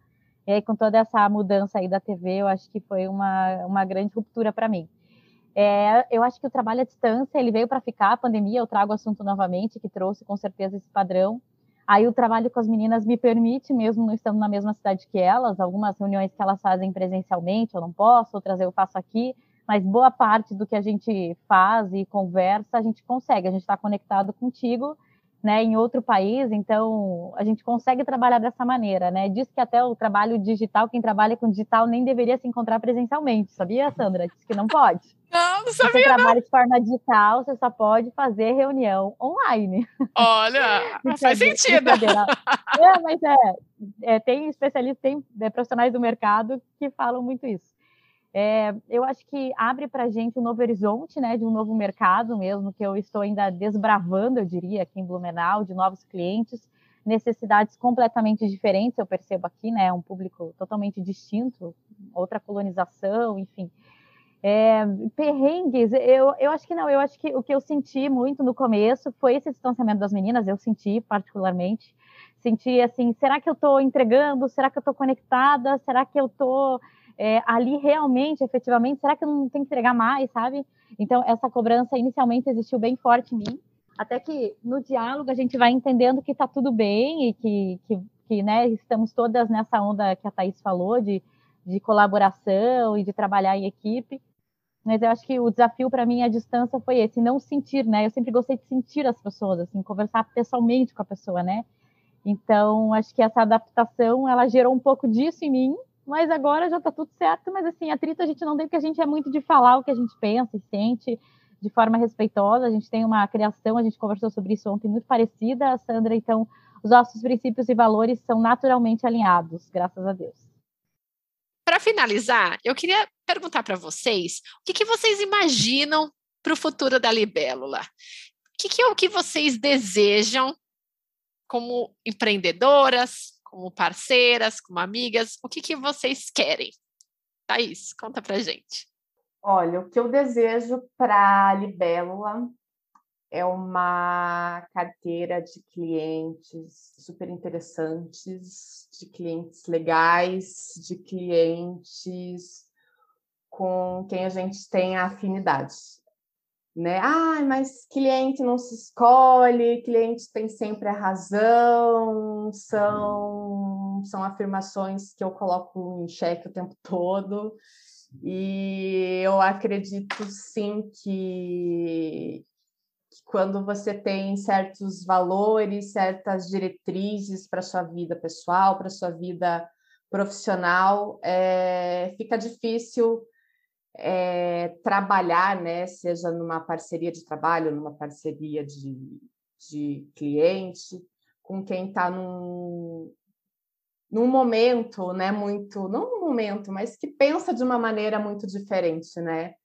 e aí, com toda essa mudança aí da TV, eu acho que foi uma, uma grande ruptura para mim. É, eu acho que o trabalho à distância, ele veio para ficar, a pandemia, eu trago o assunto novamente, que trouxe com certeza esse padrão. Aí o trabalho com as meninas me permite, mesmo não estando na mesma cidade que elas, algumas reuniões que elas fazem presencialmente, eu não posso, outras eu faço aqui, mas boa parte do que a gente faz e conversa, a gente consegue, a gente está conectado contigo né, em outro país, então a gente consegue trabalhar dessa maneira, né? Diz que até o trabalho digital, quem trabalha com digital nem deveria se encontrar presencialmente, sabia, Sandra? Diz que não pode. Não, não sabia. Você trabalha de forma digital, você só pode fazer reunião online. Olha, faz sentido. É, mas é, é, tem especialistas, tem é, profissionais do mercado que falam muito isso. É, eu acho que abre para a gente um novo horizonte, né, de um novo mercado mesmo, que eu estou ainda desbravando, eu diria, aqui em Blumenau, de novos clientes, necessidades completamente diferentes, eu percebo aqui, né, um público totalmente distinto, outra colonização, enfim. É, perrengues, eu, eu acho que não, eu acho que o que eu senti muito no começo foi esse distanciamento das meninas, eu senti particularmente, senti assim, será que eu estou entregando, será que eu estou conectada, será que eu estou é, ali realmente, efetivamente, será que eu não tenho que entregar mais, sabe? Então, essa cobrança inicialmente existiu bem forte em mim, até que no diálogo a gente vai entendendo que está tudo bem e que, que, que né, estamos todas nessa onda que a Thaís falou, de, de colaboração e de trabalhar em equipe. Mas eu acho que o desafio para mim à distância foi esse, não sentir, né? Eu sempre gostei de sentir as pessoas, assim, conversar pessoalmente com a pessoa, né? Então, acho que essa adaptação, ela gerou um pouco disso em mim, mas agora já está tudo certo. Mas assim, atrito a gente não tem, porque a gente é muito de falar o que a gente pensa e sente de forma respeitosa. A gente tem uma criação, a gente conversou sobre isso ontem, muito parecida, Sandra. Então, os nossos princípios e valores são naturalmente alinhados, graças a Deus. Para finalizar, eu queria perguntar para vocês o que, que vocês imaginam para o futuro da libélula. O que, que é o que vocês desejam como empreendedoras, como parceiras, como amigas? O que, que vocês querem? Thaís, conta pra gente. Olha, o que eu desejo para a Libélula é uma carteira de clientes super interessantes, de clientes legais, de clientes com quem a gente tem afinidade. Né? Ah, mas cliente não se escolhe, cliente tem sempre a razão, são, são afirmações que eu coloco em xeque o tempo todo. E eu acredito sim que, que quando você tem certos valores, certas diretrizes para sua vida pessoal, para sua vida profissional, é, fica difícil é, trabalhar, né, seja numa parceria de trabalho, numa parceria de, de cliente, com quem está num, num momento, né, muito, não um momento, mas que pensa de uma maneira muito diferente, né?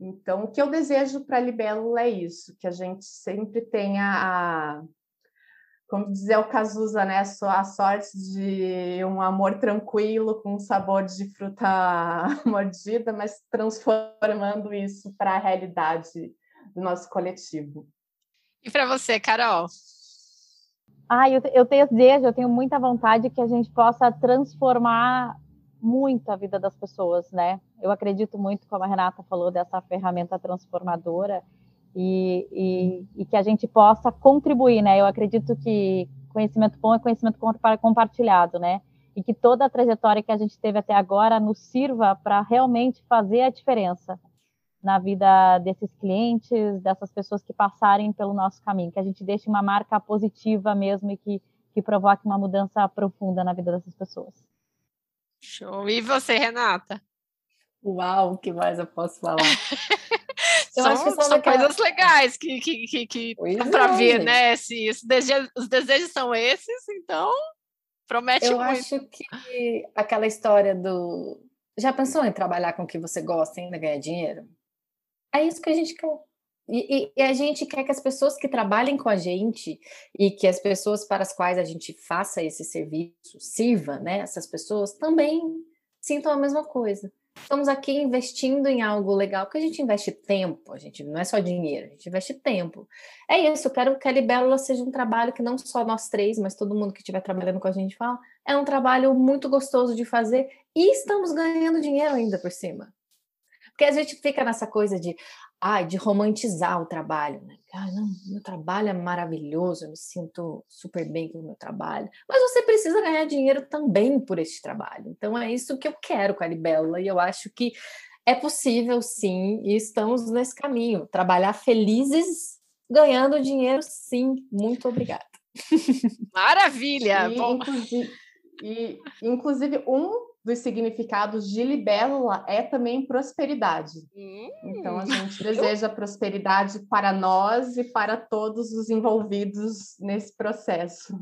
Então, o que eu desejo para a Libélula é isso, que a gente sempre tenha a, como dizia o Cazuza, né, a sorte de um amor tranquilo com sabor de fruta mordida, mas transformando isso para a realidade do nosso coletivo. E para você, Carol? Ah, eu, eu desejo, eu tenho muita vontade que a gente possa transformar muito a vida das pessoas, né? Eu acredito muito, como a Renata falou, dessa ferramenta transformadora e, e, e que a gente possa contribuir, né? Eu acredito que conhecimento bom é conhecimento compartilhado, né? E que toda a trajetória que a gente teve até agora nos sirva para realmente fazer a diferença na vida desses clientes, dessas pessoas que passarem pelo nosso caminho, que a gente deixe uma marca positiva mesmo e que, que provoque uma mudança profunda na vida dessas pessoas. Show. E você, Renata? Uau, o que mais eu posso falar? eu são, acho que são, daquela... coisas legais que, que, que, que para ver, né? Se os desejos, os desejos são esses, então promete eu muito. Eu acho que aquela história do... Já pensou em trabalhar com o que você gosta e ainda ganhar dinheiro? É isso que a gente quer. E, e, e, a gente quer que as pessoas que trabalhem com a gente e que as pessoas para as quais a gente faça esse serviço sirva, né? Essas pessoas também sintam a mesma coisa. Estamos aqui investindo em algo legal, porque a gente investe tempo, a gente não é só dinheiro, a gente investe tempo. É isso, eu quero que a Libélula seja um trabalho que não só nós três, mas todo mundo que estiver trabalhando com a gente fala, é um trabalho muito gostoso de fazer e estamos ganhando dinheiro ainda por cima. Porque a gente fica nessa coisa de, ai, de romantizar o trabalho, né? Ai, não, meu trabalho é maravilhoso, eu me sinto super bem com o meu trabalho. Mas você precisa ganhar dinheiro também por esse trabalho. Então é isso que eu quero com a Libélula e eu acho que é possível sim, e estamos nesse caminho. Trabalhar felizes, ganhando dinheiro, sim. Muito obrigada. Maravilha! E, inclusive, e, inclusive, um dos significados de libélula é também prosperidade. Hum. Então a gente deseja prosperidade para nós e para todos os envolvidos nesse processo.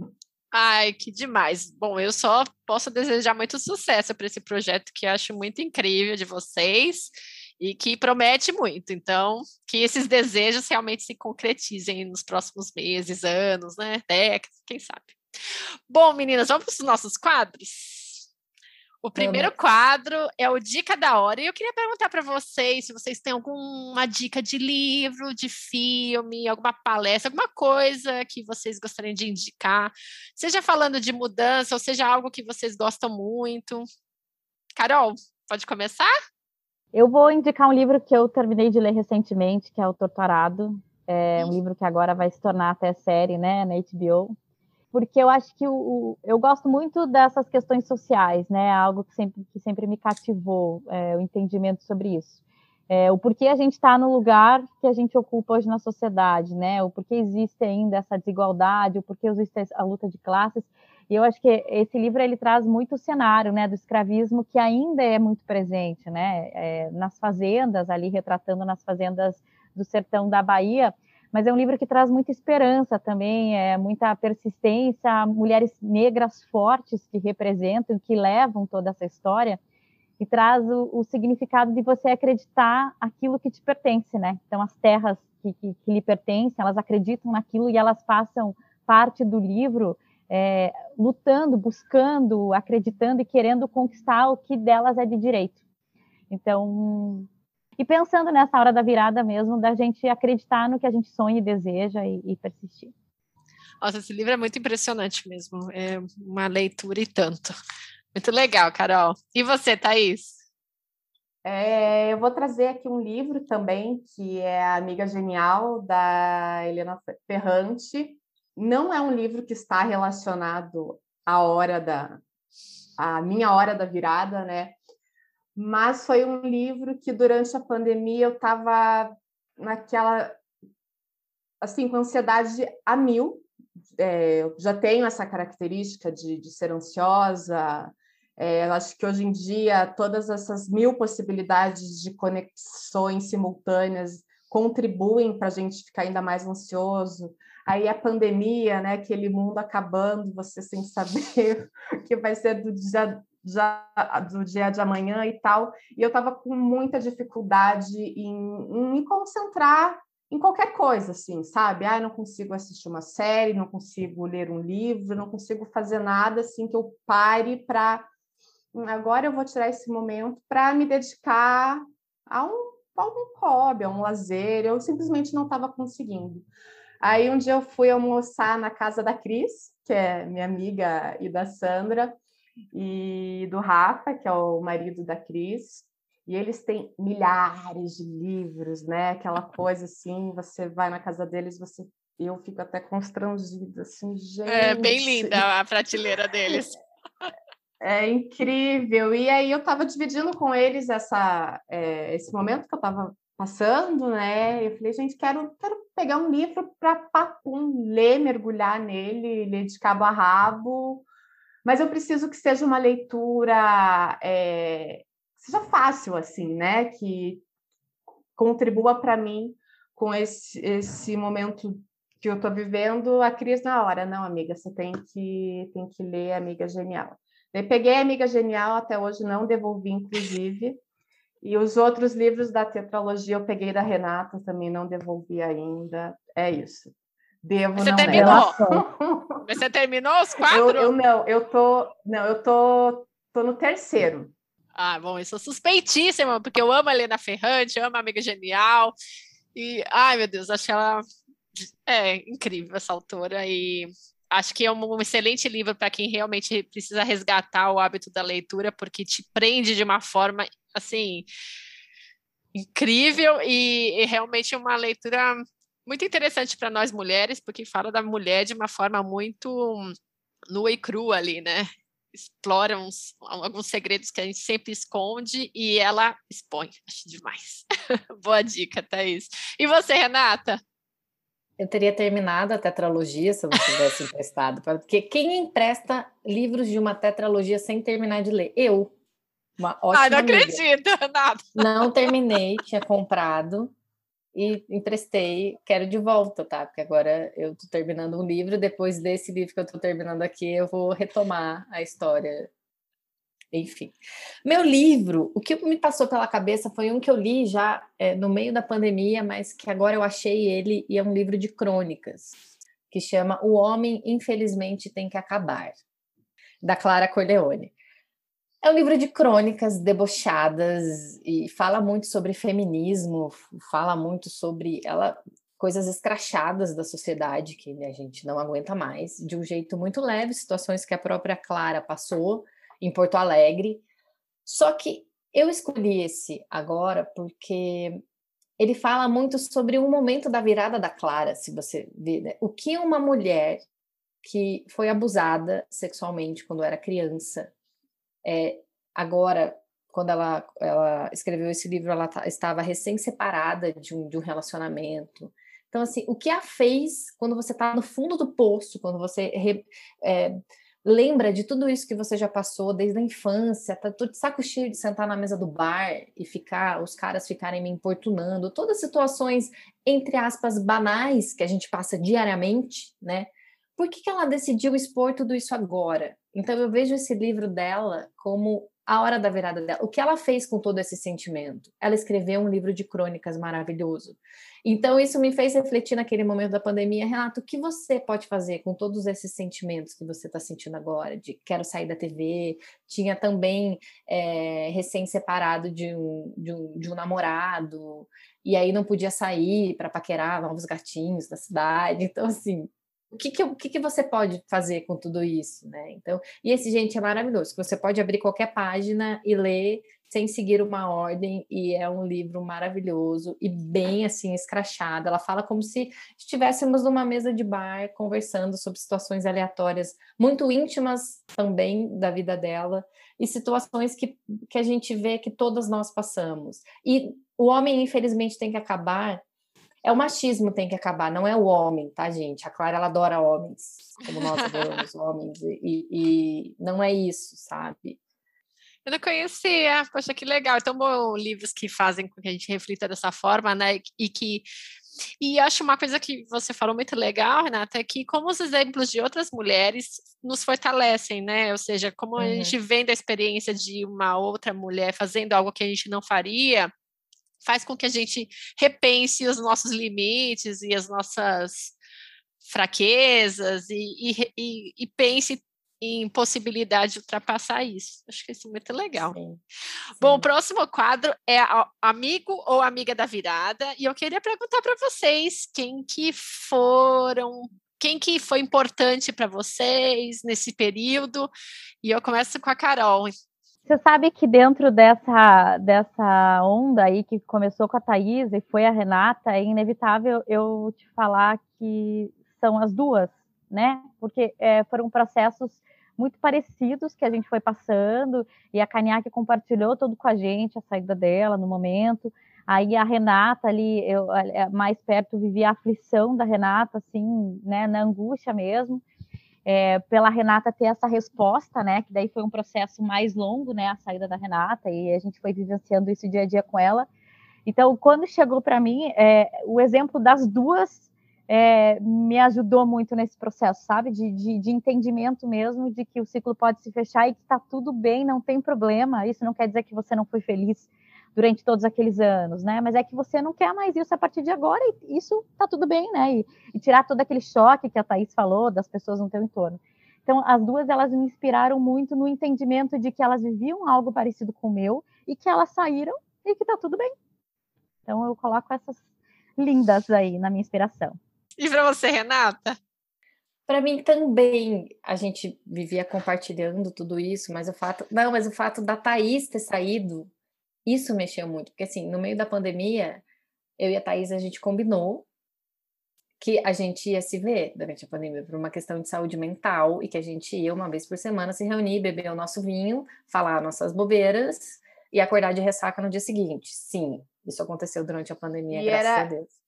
Ai, que demais. Bom, eu só posso desejar muito sucesso para esse projeto que acho muito incrível de vocês e que promete muito. Então, que esses desejos realmente se concretizem nos próximos meses, anos, né? Décadas, quem sabe. Bom, meninas, vamos para os nossos quadros? O primeiro quadro é o Dica da Hora. E eu queria perguntar para vocês se vocês têm alguma dica de livro, de filme, alguma palestra, alguma coisa que vocês gostariam de indicar. Seja falando de mudança, ou seja algo que vocês gostam muito. Carol, pode começar? Eu vou indicar um livro que eu terminei de ler recentemente, que é O Torturado. É um livro que agora vai se tornar até série, né, na HBO porque eu acho que o, eu gosto muito dessas questões sociais, né? Algo que sempre, que sempre me cativou, é, o entendimento sobre isso. É, o porquê a gente está no lugar que a gente ocupa hoje na sociedade, né? O porquê existe ainda essa desigualdade, o porquê existe a luta de classes. E eu acho que esse livro ele traz muito o cenário, né, do escravismo que ainda é muito presente, né? É, nas fazendas ali retratando nas fazendas do sertão da Bahia mas é um livro que traz muita esperança também, é muita persistência, mulheres negras fortes que representam, que levam toda essa história e traz o, o significado de você acreditar aquilo que te pertence, né? Então as terras que, que, que lhe pertencem, elas acreditam naquilo e elas passam parte do livro é, lutando, buscando, acreditando e querendo conquistar o que delas é de direito. Então, e pensando nessa hora da virada mesmo, da gente acreditar no que a gente sonha e deseja e, e persistir. Nossa, esse livro é muito impressionante mesmo. É uma leitura e tanto. Muito legal, Carol. E você, Thaís? É, eu vou trazer aqui um livro também, que é a Amiga Genial, da Helena Ferrante. Não é um livro que está relacionado à hora da a minha hora da virada, né? Mas foi um livro que durante a pandemia eu estava naquela assim com ansiedade a mil. É, eu já tenho essa característica de, de ser ansiosa, é, eu acho que hoje em dia todas essas mil possibilidades de conexões simultâneas contribuem para a gente ficar ainda mais ansioso. Aí a pandemia, né, aquele mundo acabando, você sem saber o que vai ser do dia, já, do dia de amanhã e tal. E eu estava com muita dificuldade em, em me concentrar em qualquer coisa, assim, sabe? Ah, não consigo assistir uma série, não consigo ler um livro, não consigo fazer nada assim que eu pare para agora eu vou tirar esse momento para me dedicar a um, a um hobby, a um lazer. Eu simplesmente não estava conseguindo. Aí um dia eu fui almoçar na casa da Cris, que é minha amiga, e da Sandra, e do Rafa, que é o marido da Cris. E eles têm milhares de livros, né? Aquela coisa assim, você vai na casa deles, você eu fico até constrangida, assim, gente. É bem linda a prateleira deles. É incrível. E aí eu estava dividindo com eles essa, é, esse momento que eu estava passando, né? Eu falei, gente, quero, quero pegar um livro para ler, mergulhar nele, ler de cabo a rabo, mas eu preciso que seja uma leitura é, seja fácil, assim, né? Que contribua para mim com esse, esse momento que eu estou vivendo, a crise na hora. Não, amiga, você tem que, tem que ler Amiga Genial. Eu peguei Amiga Genial, até hoje não devolvi, inclusive. E os outros livros da tetralogia eu peguei da Renata, também não devolvi ainda. É isso. Devo Você terminou? Você terminou os quatro? Eu, eu, não, eu tô, não, eu tô, tô no terceiro. Ah, bom, eu sou suspeitíssima, porque eu amo a Helena Ferrante, amo a Amiga Genial. E, ai, meu Deus, acho ela é incrível essa autora e acho que é um, excelente livro para quem realmente precisa resgatar o hábito da leitura, porque te prende de uma forma assim incrível e, e realmente uma leitura muito interessante para nós mulheres, porque fala da mulher de uma forma muito nua e crua ali, né? Explora uns, alguns segredos que a gente sempre esconde e ela expõe. Acho demais. Boa dica, Thaís. E você, Renata? Eu teria terminado a tetralogia se eu não tivesse emprestado, porque quem empresta livros de uma tetralogia sem terminar de ler? Eu. Uma ótima Ai, não amiga. acredito, nada. Não terminei, tinha comprado e emprestei, quero de volta, tá? Porque agora eu tô terminando um livro, depois desse livro que eu tô terminando aqui, eu vou retomar a história enfim. Meu livro, o que me passou pela cabeça foi um que eu li já é, no meio da pandemia, mas que agora eu achei ele e é um livro de crônicas, que chama O Homem Infelizmente Tem que Acabar, da Clara Corleone. É um livro de crônicas debochadas e fala muito sobre feminismo, fala muito sobre ela coisas escrachadas da sociedade que né, a gente não aguenta mais, de um jeito muito leve, situações que a própria Clara passou em Porto Alegre. Só que eu escolhi esse agora porque ele fala muito sobre um momento da virada da Clara, se você ver, né? o que uma mulher que foi abusada sexualmente quando era criança, é, agora, quando ela, ela escreveu esse livro, ela estava recém-separada de um, de um relacionamento. Então, assim, o que a fez quando você está no fundo do poço, quando você é, lembra de tudo isso que você já passou desde a infância, tá tudo de saco cheio de sentar na mesa do bar e ficar, os caras ficarem me importunando, todas situações, entre aspas, banais que a gente passa diariamente, né? Por que, que ela decidiu expor tudo isso agora? Então eu vejo esse livro dela como a hora da virada dela. O que ela fez com todo esse sentimento? Ela escreveu um livro de crônicas maravilhoso. Então, isso me fez refletir naquele momento da pandemia. Renato, o que você pode fazer com todos esses sentimentos que você está sentindo agora? De quero sair da TV, tinha também é, recém-separado de um, de, um, de um namorado, e aí não podia sair para paquerar novos gatinhos da cidade. Então, assim, o que, que, o que, que você pode fazer com tudo isso, né? Então, e esse gente é maravilhoso, que você pode abrir qualquer página e ler sem seguir uma ordem, e é um livro maravilhoso e bem assim escrachado. Ela fala como se estivéssemos numa mesa de bar conversando sobre situações aleatórias, muito íntimas também da vida dela, e situações que, que a gente vê que todas nós passamos. E o homem, infelizmente, tem que acabar é o machismo tem que acabar, não é o homem, tá, gente? A Clara, ela adora homens, como nós adoramos homens, e, e, não é isso, sabe? Eu não conhecia, poxa, que legal. Então, bom, livros que fazem com que a gente reflita dessa forma, né? E que. E acho uma coisa que você falou muito legal, Renata, é que como os exemplos de outras mulheres nos fortalecem, né? Ou seja, como uhum. a gente vem da experiência de uma outra mulher fazendo algo que a gente não faria, faz com que a gente repense os nossos limites e as nossas fraquezas e, e, e, e pense em possibilidade de ultrapassar isso. Acho que isso é muito legal. Sim, sim. Bom, o próximo quadro é amigo ou amiga da virada, e eu queria perguntar para vocês quem que foram, quem que foi importante para vocês nesse período. E eu começo com a Carol. Você sabe que dentro dessa, dessa onda aí que começou com a Thaís e foi a Renata, é inevitável eu te falar que são as duas, né? Porque é, foram processos muito parecidos que a gente foi passando, e a Caniaque compartilhou tudo com a gente, a saída dela no momento. Aí a Renata ali, eu mais perto vivia a aflição da Renata, assim, né, na angústia mesmo é, pela Renata ter essa resposta, né? Que daí foi um processo mais longo, né? A saída da Renata e a gente foi vivenciando isso dia a dia com ela. Então, quando chegou para mim, é, o exemplo das duas é, me ajudou muito nesse processo, sabe? De, de, de, entendimento mesmo de que o ciclo pode se fechar e que está tudo bem, não tem problema. Isso não quer dizer que você não foi feliz durante todos aqueles anos, né? Mas é que você não quer mais isso a partir de agora e isso tá tudo bem, né? E, e tirar todo aquele choque que a Thaís falou das pessoas no teu entorno. Então, as duas, elas me inspiraram muito no entendimento de que elas viviam algo parecido com o meu e que elas saíram e que tá tudo bem. Então, eu coloco essas lindas aí na minha inspiração. E para você, Renata? Para mim também, a gente vivia compartilhando tudo isso, mas o fato, não, mas o fato da Thaís ter saído isso mexeu muito, porque assim, no meio da pandemia, eu e a Thaís, a gente combinou que a gente ia se ver durante a pandemia por uma questão de saúde mental e que a gente ia uma vez por semana se reunir, beber o nosso vinho, falar nossas bobeiras e acordar de ressaca no dia seguinte. Sim, isso aconteceu durante a pandemia, e graças era... a Deus.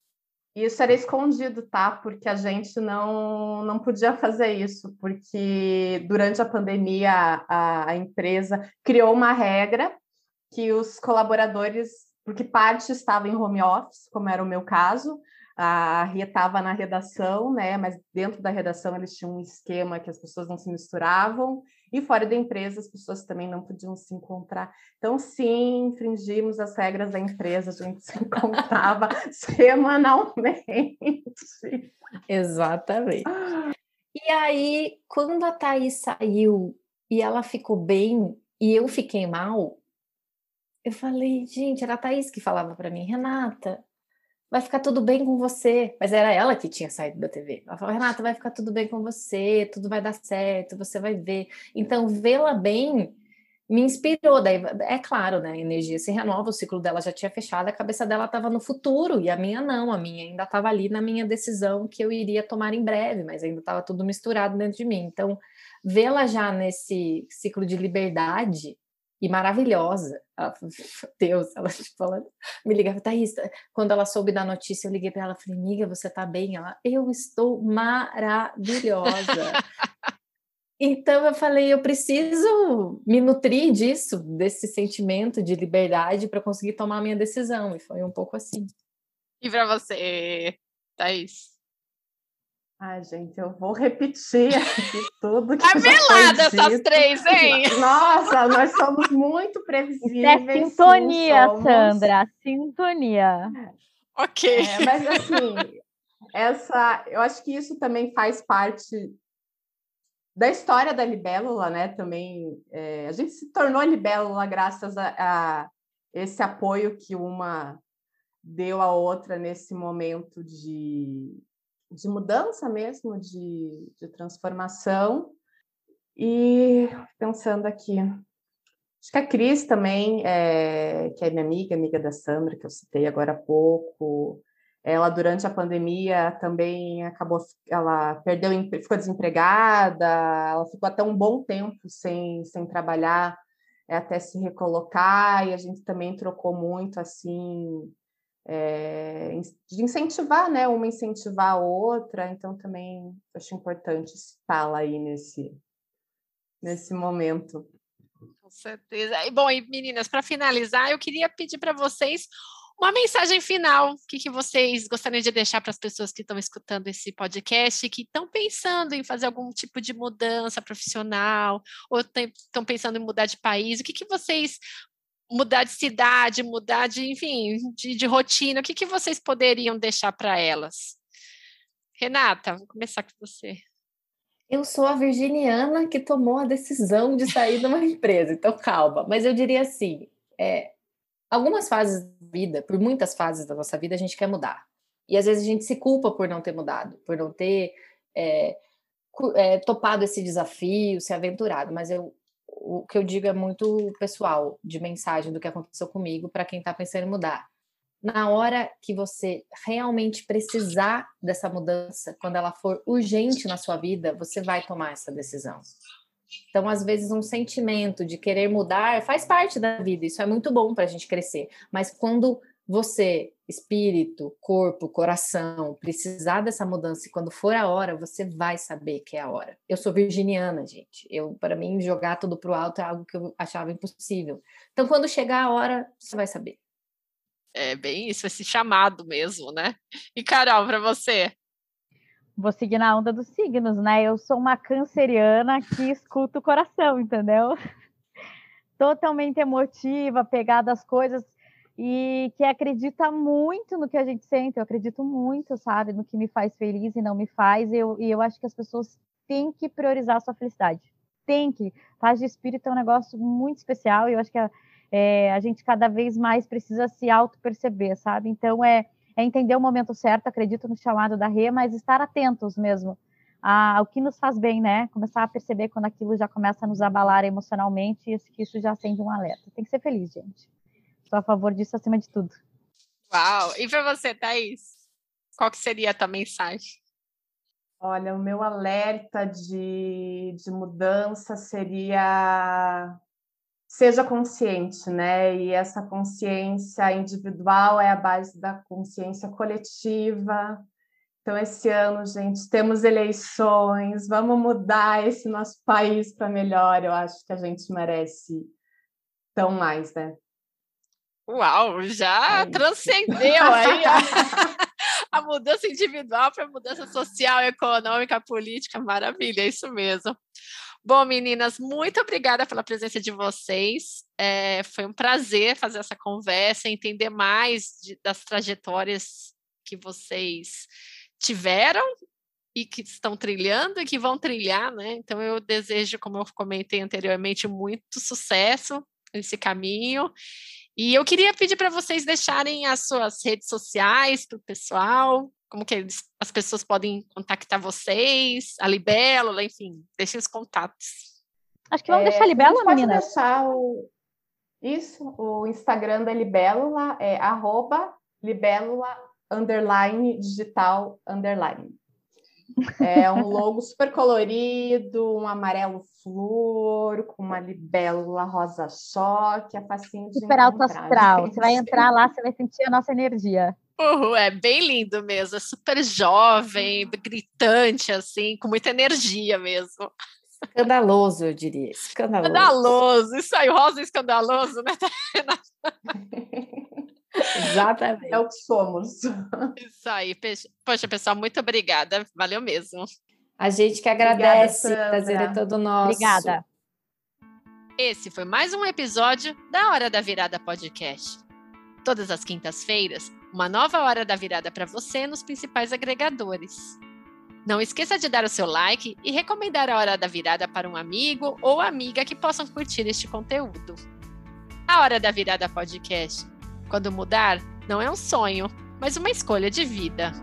Isso era escondido, tá? Porque a gente não, não podia fazer isso, porque durante a pandemia a, a empresa criou uma regra que os colaboradores, porque parte estava em home office, como era o meu caso, a Ria estava na redação, né? Mas dentro da redação eles tinham um esquema que as pessoas não se misturavam, e fora da empresa as pessoas também não podiam se encontrar. Então, sim, infringimos as regras da empresa, a gente se encontrava semanalmente. Exatamente. E aí, quando a Thaís saiu e ela ficou bem e eu fiquei mal, eu falei, gente, era a Thaís que falava para mim, Renata, vai ficar tudo bem com você. Mas era ela que tinha saído da TV. Ela falou, Renata, vai ficar tudo bem com você, tudo vai dar certo, você vai ver. Então, vê-la bem me inspirou. Daí, é claro, né? A energia se renova, o ciclo dela já tinha fechado, a cabeça dela estava no futuro, e a minha não, a minha ainda estava ali na minha decisão que eu iria tomar em breve, mas ainda estava tudo misturado dentro de mim. Então, vê-la já nesse ciclo de liberdade e maravilhosa. Ela, Deus, ela tipo, ela me ligava, Thaís, quando ela soube da notícia, eu liguei para ela, falei, amiga, você tá bem? Ela, eu estou maravilhosa. então eu falei, eu preciso me nutrir disso, desse sentimento de liberdade para conseguir tomar a minha decisão. E foi um pouco assim. E para você, Thaís? Ai, gente, eu vou repetir aqui tudo que Amelada essas três, hein? Nossa, nós somos muito previsíveis. Isso é sintonia, sim, Sandra, sintonia. Ok. É, mas assim, essa, eu acho que isso também faz parte da história da libélula, né? Também é, a gente se tornou libélula graças a, a esse apoio que uma deu à outra nesse momento de de mudança mesmo, de, de transformação. E pensando aqui, acho que a Cris também, é, que é minha amiga, amiga da Sandra, que eu citei agora há pouco, ela durante a pandemia também acabou, ela perdeu, ficou desempregada, ela ficou até um bom tempo sem, sem trabalhar, é, até se recolocar, e a gente também trocou muito assim é, de incentivar, né? Uma incentivar a outra, então também acho importante citá-la aí nesse, nesse momento. Com certeza. E, bom, e meninas, para finalizar, eu queria pedir para vocês uma mensagem final. O que, que vocês gostariam de deixar para as pessoas que estão escutando esse podcast, que estão pensando em fazer algum tipo de mudança profissional, ou estão pensando em mudar de país? O que, que vocês mudar de cidade, mudar de, enfim, de, de rotina, o que, que vocês poderiam deixar para elas? Renata, vou começar com você. Eu sou a virginiana que tomou a decisão de sair de uma empresa, então calma. Mas eu diria assim: é, algumas fases da vida, por muitas fases da nossa vida, a gente quer mudar. E às vezes a gente se culpa por não ter mudado, por não ter é, é, topado esse desafio, se aventurado. Mas eu o que eu digo é muito pessoal, de mensagem do que aconteceu comigo para quem está pensando em mudar. Na hora que você realmente precisar dessa mudança, quando ela for urgente na sua vida, você vai tomar essa decisão. Então, às vezes, um sentimento de querer mudar faz parte da vida, isso é muito bom para a gente crescer. Mas quando você, espírito, corpo, coração, precisar dessa mudança e quando for a hora, você vai saber que é a hora. Eu sou virginiana, gente. Eu, para mim, jogar tudo pro alto é algo que eu achava impossível. Então, quando chegar a hora, você vai saber. É bem isso, esse chamado mesmo, né? E Carol, para você? Vou seguir na onda dos signos, né? Eu sou uma canceriana que escuta o coração, entendeu? Totalmente emotiva, pegada às coisas e que acredita muito no que a gente sente. Eu acredito muito, sabe, no que me faz feliz e não me faz. Eu, e eu acho que as pessoas têm que priorizar a sua felicidade. Tem que. Paz de espírito é um negócio muito especial e eu acho que a, é, a gente cada vez mais precisa se auto-perceber, sabe? Então, é, é entender o momento certo, acredito no chamado da Rê, mas estar atentos mesmo ao que nos faz bem, né? Começar a perceber quando aquilo já começa a nos abalar emocionalmente e isso já acende um alerta. Tem que ser feliz, gente. Sou a favor disso acima de tudo. Uau! E para você, Thaís? Qual que seria a tua mensagem? Olha, o meu alerta de, de mudança seria seja consciente, né? E essa consciência individual é a base da consciência coletiva. Então, esse ano, gente, temos eleições, vamos mudar esse nosso país para melhor. Eu acho que a gente merece tão mais, né? Uau, já é transcendeu aí a, a mudança individual para a mudança social, econômica, política. Maravilha, é isso mesmo. Bom, meninas, muito obrigada pela presença de vocês. É, foi um prazer fazer essa conversa, entender mais de, das trajetórias que vocês tiveram e que estão trilhando e que vão trilhar, né? Então eu desejo, como eu comentei anteriormente, muito sucesso nesse caminho e eu queria pedir para vocês deixarem as suas redes sociais para o pessoal, como que eles, as pessoas podem contactar vocês, a Libélula, enfim, deixem os contatos. Acho que vamos é, deixar a Libélula, pode meninas. deixar o... Isso, o Instagram da Libélula é arroba libélula underline digital underline. É um logo super colorido, um amarelo flor, com uma libélula rosa choque, é facinho de Super alto astral. Você vai entrar lá, você vai sentir a nossa energia. Uhum, é bem lindo mesmo, é super jovem, gritante, assim, com muita energia mesmo. Escandaloso, eu diria. Escandaloso. Escandaloso, isso aí, rosa escandaloso, né? Exatamente. É o que somos. Isso aí. Poxa, pessoal, muito obrigada. Valeu mesmo. A gente que agradece. Obrigada, prazer é todo nosso. Obrigada. Esse foi mais um episódio da Hora da Virada Podcast. Todas as quintas-feiras, uma nova Hora da Virada para você nos principais agregadores. Não esqueça de dar o seu like e recomendar a Hora da Virada para um amigo ou amiga que possam curtir este conteúdo. A Hora da Virada Podcast. Quando mudar, não é um sonho, mas uma escolha de vida.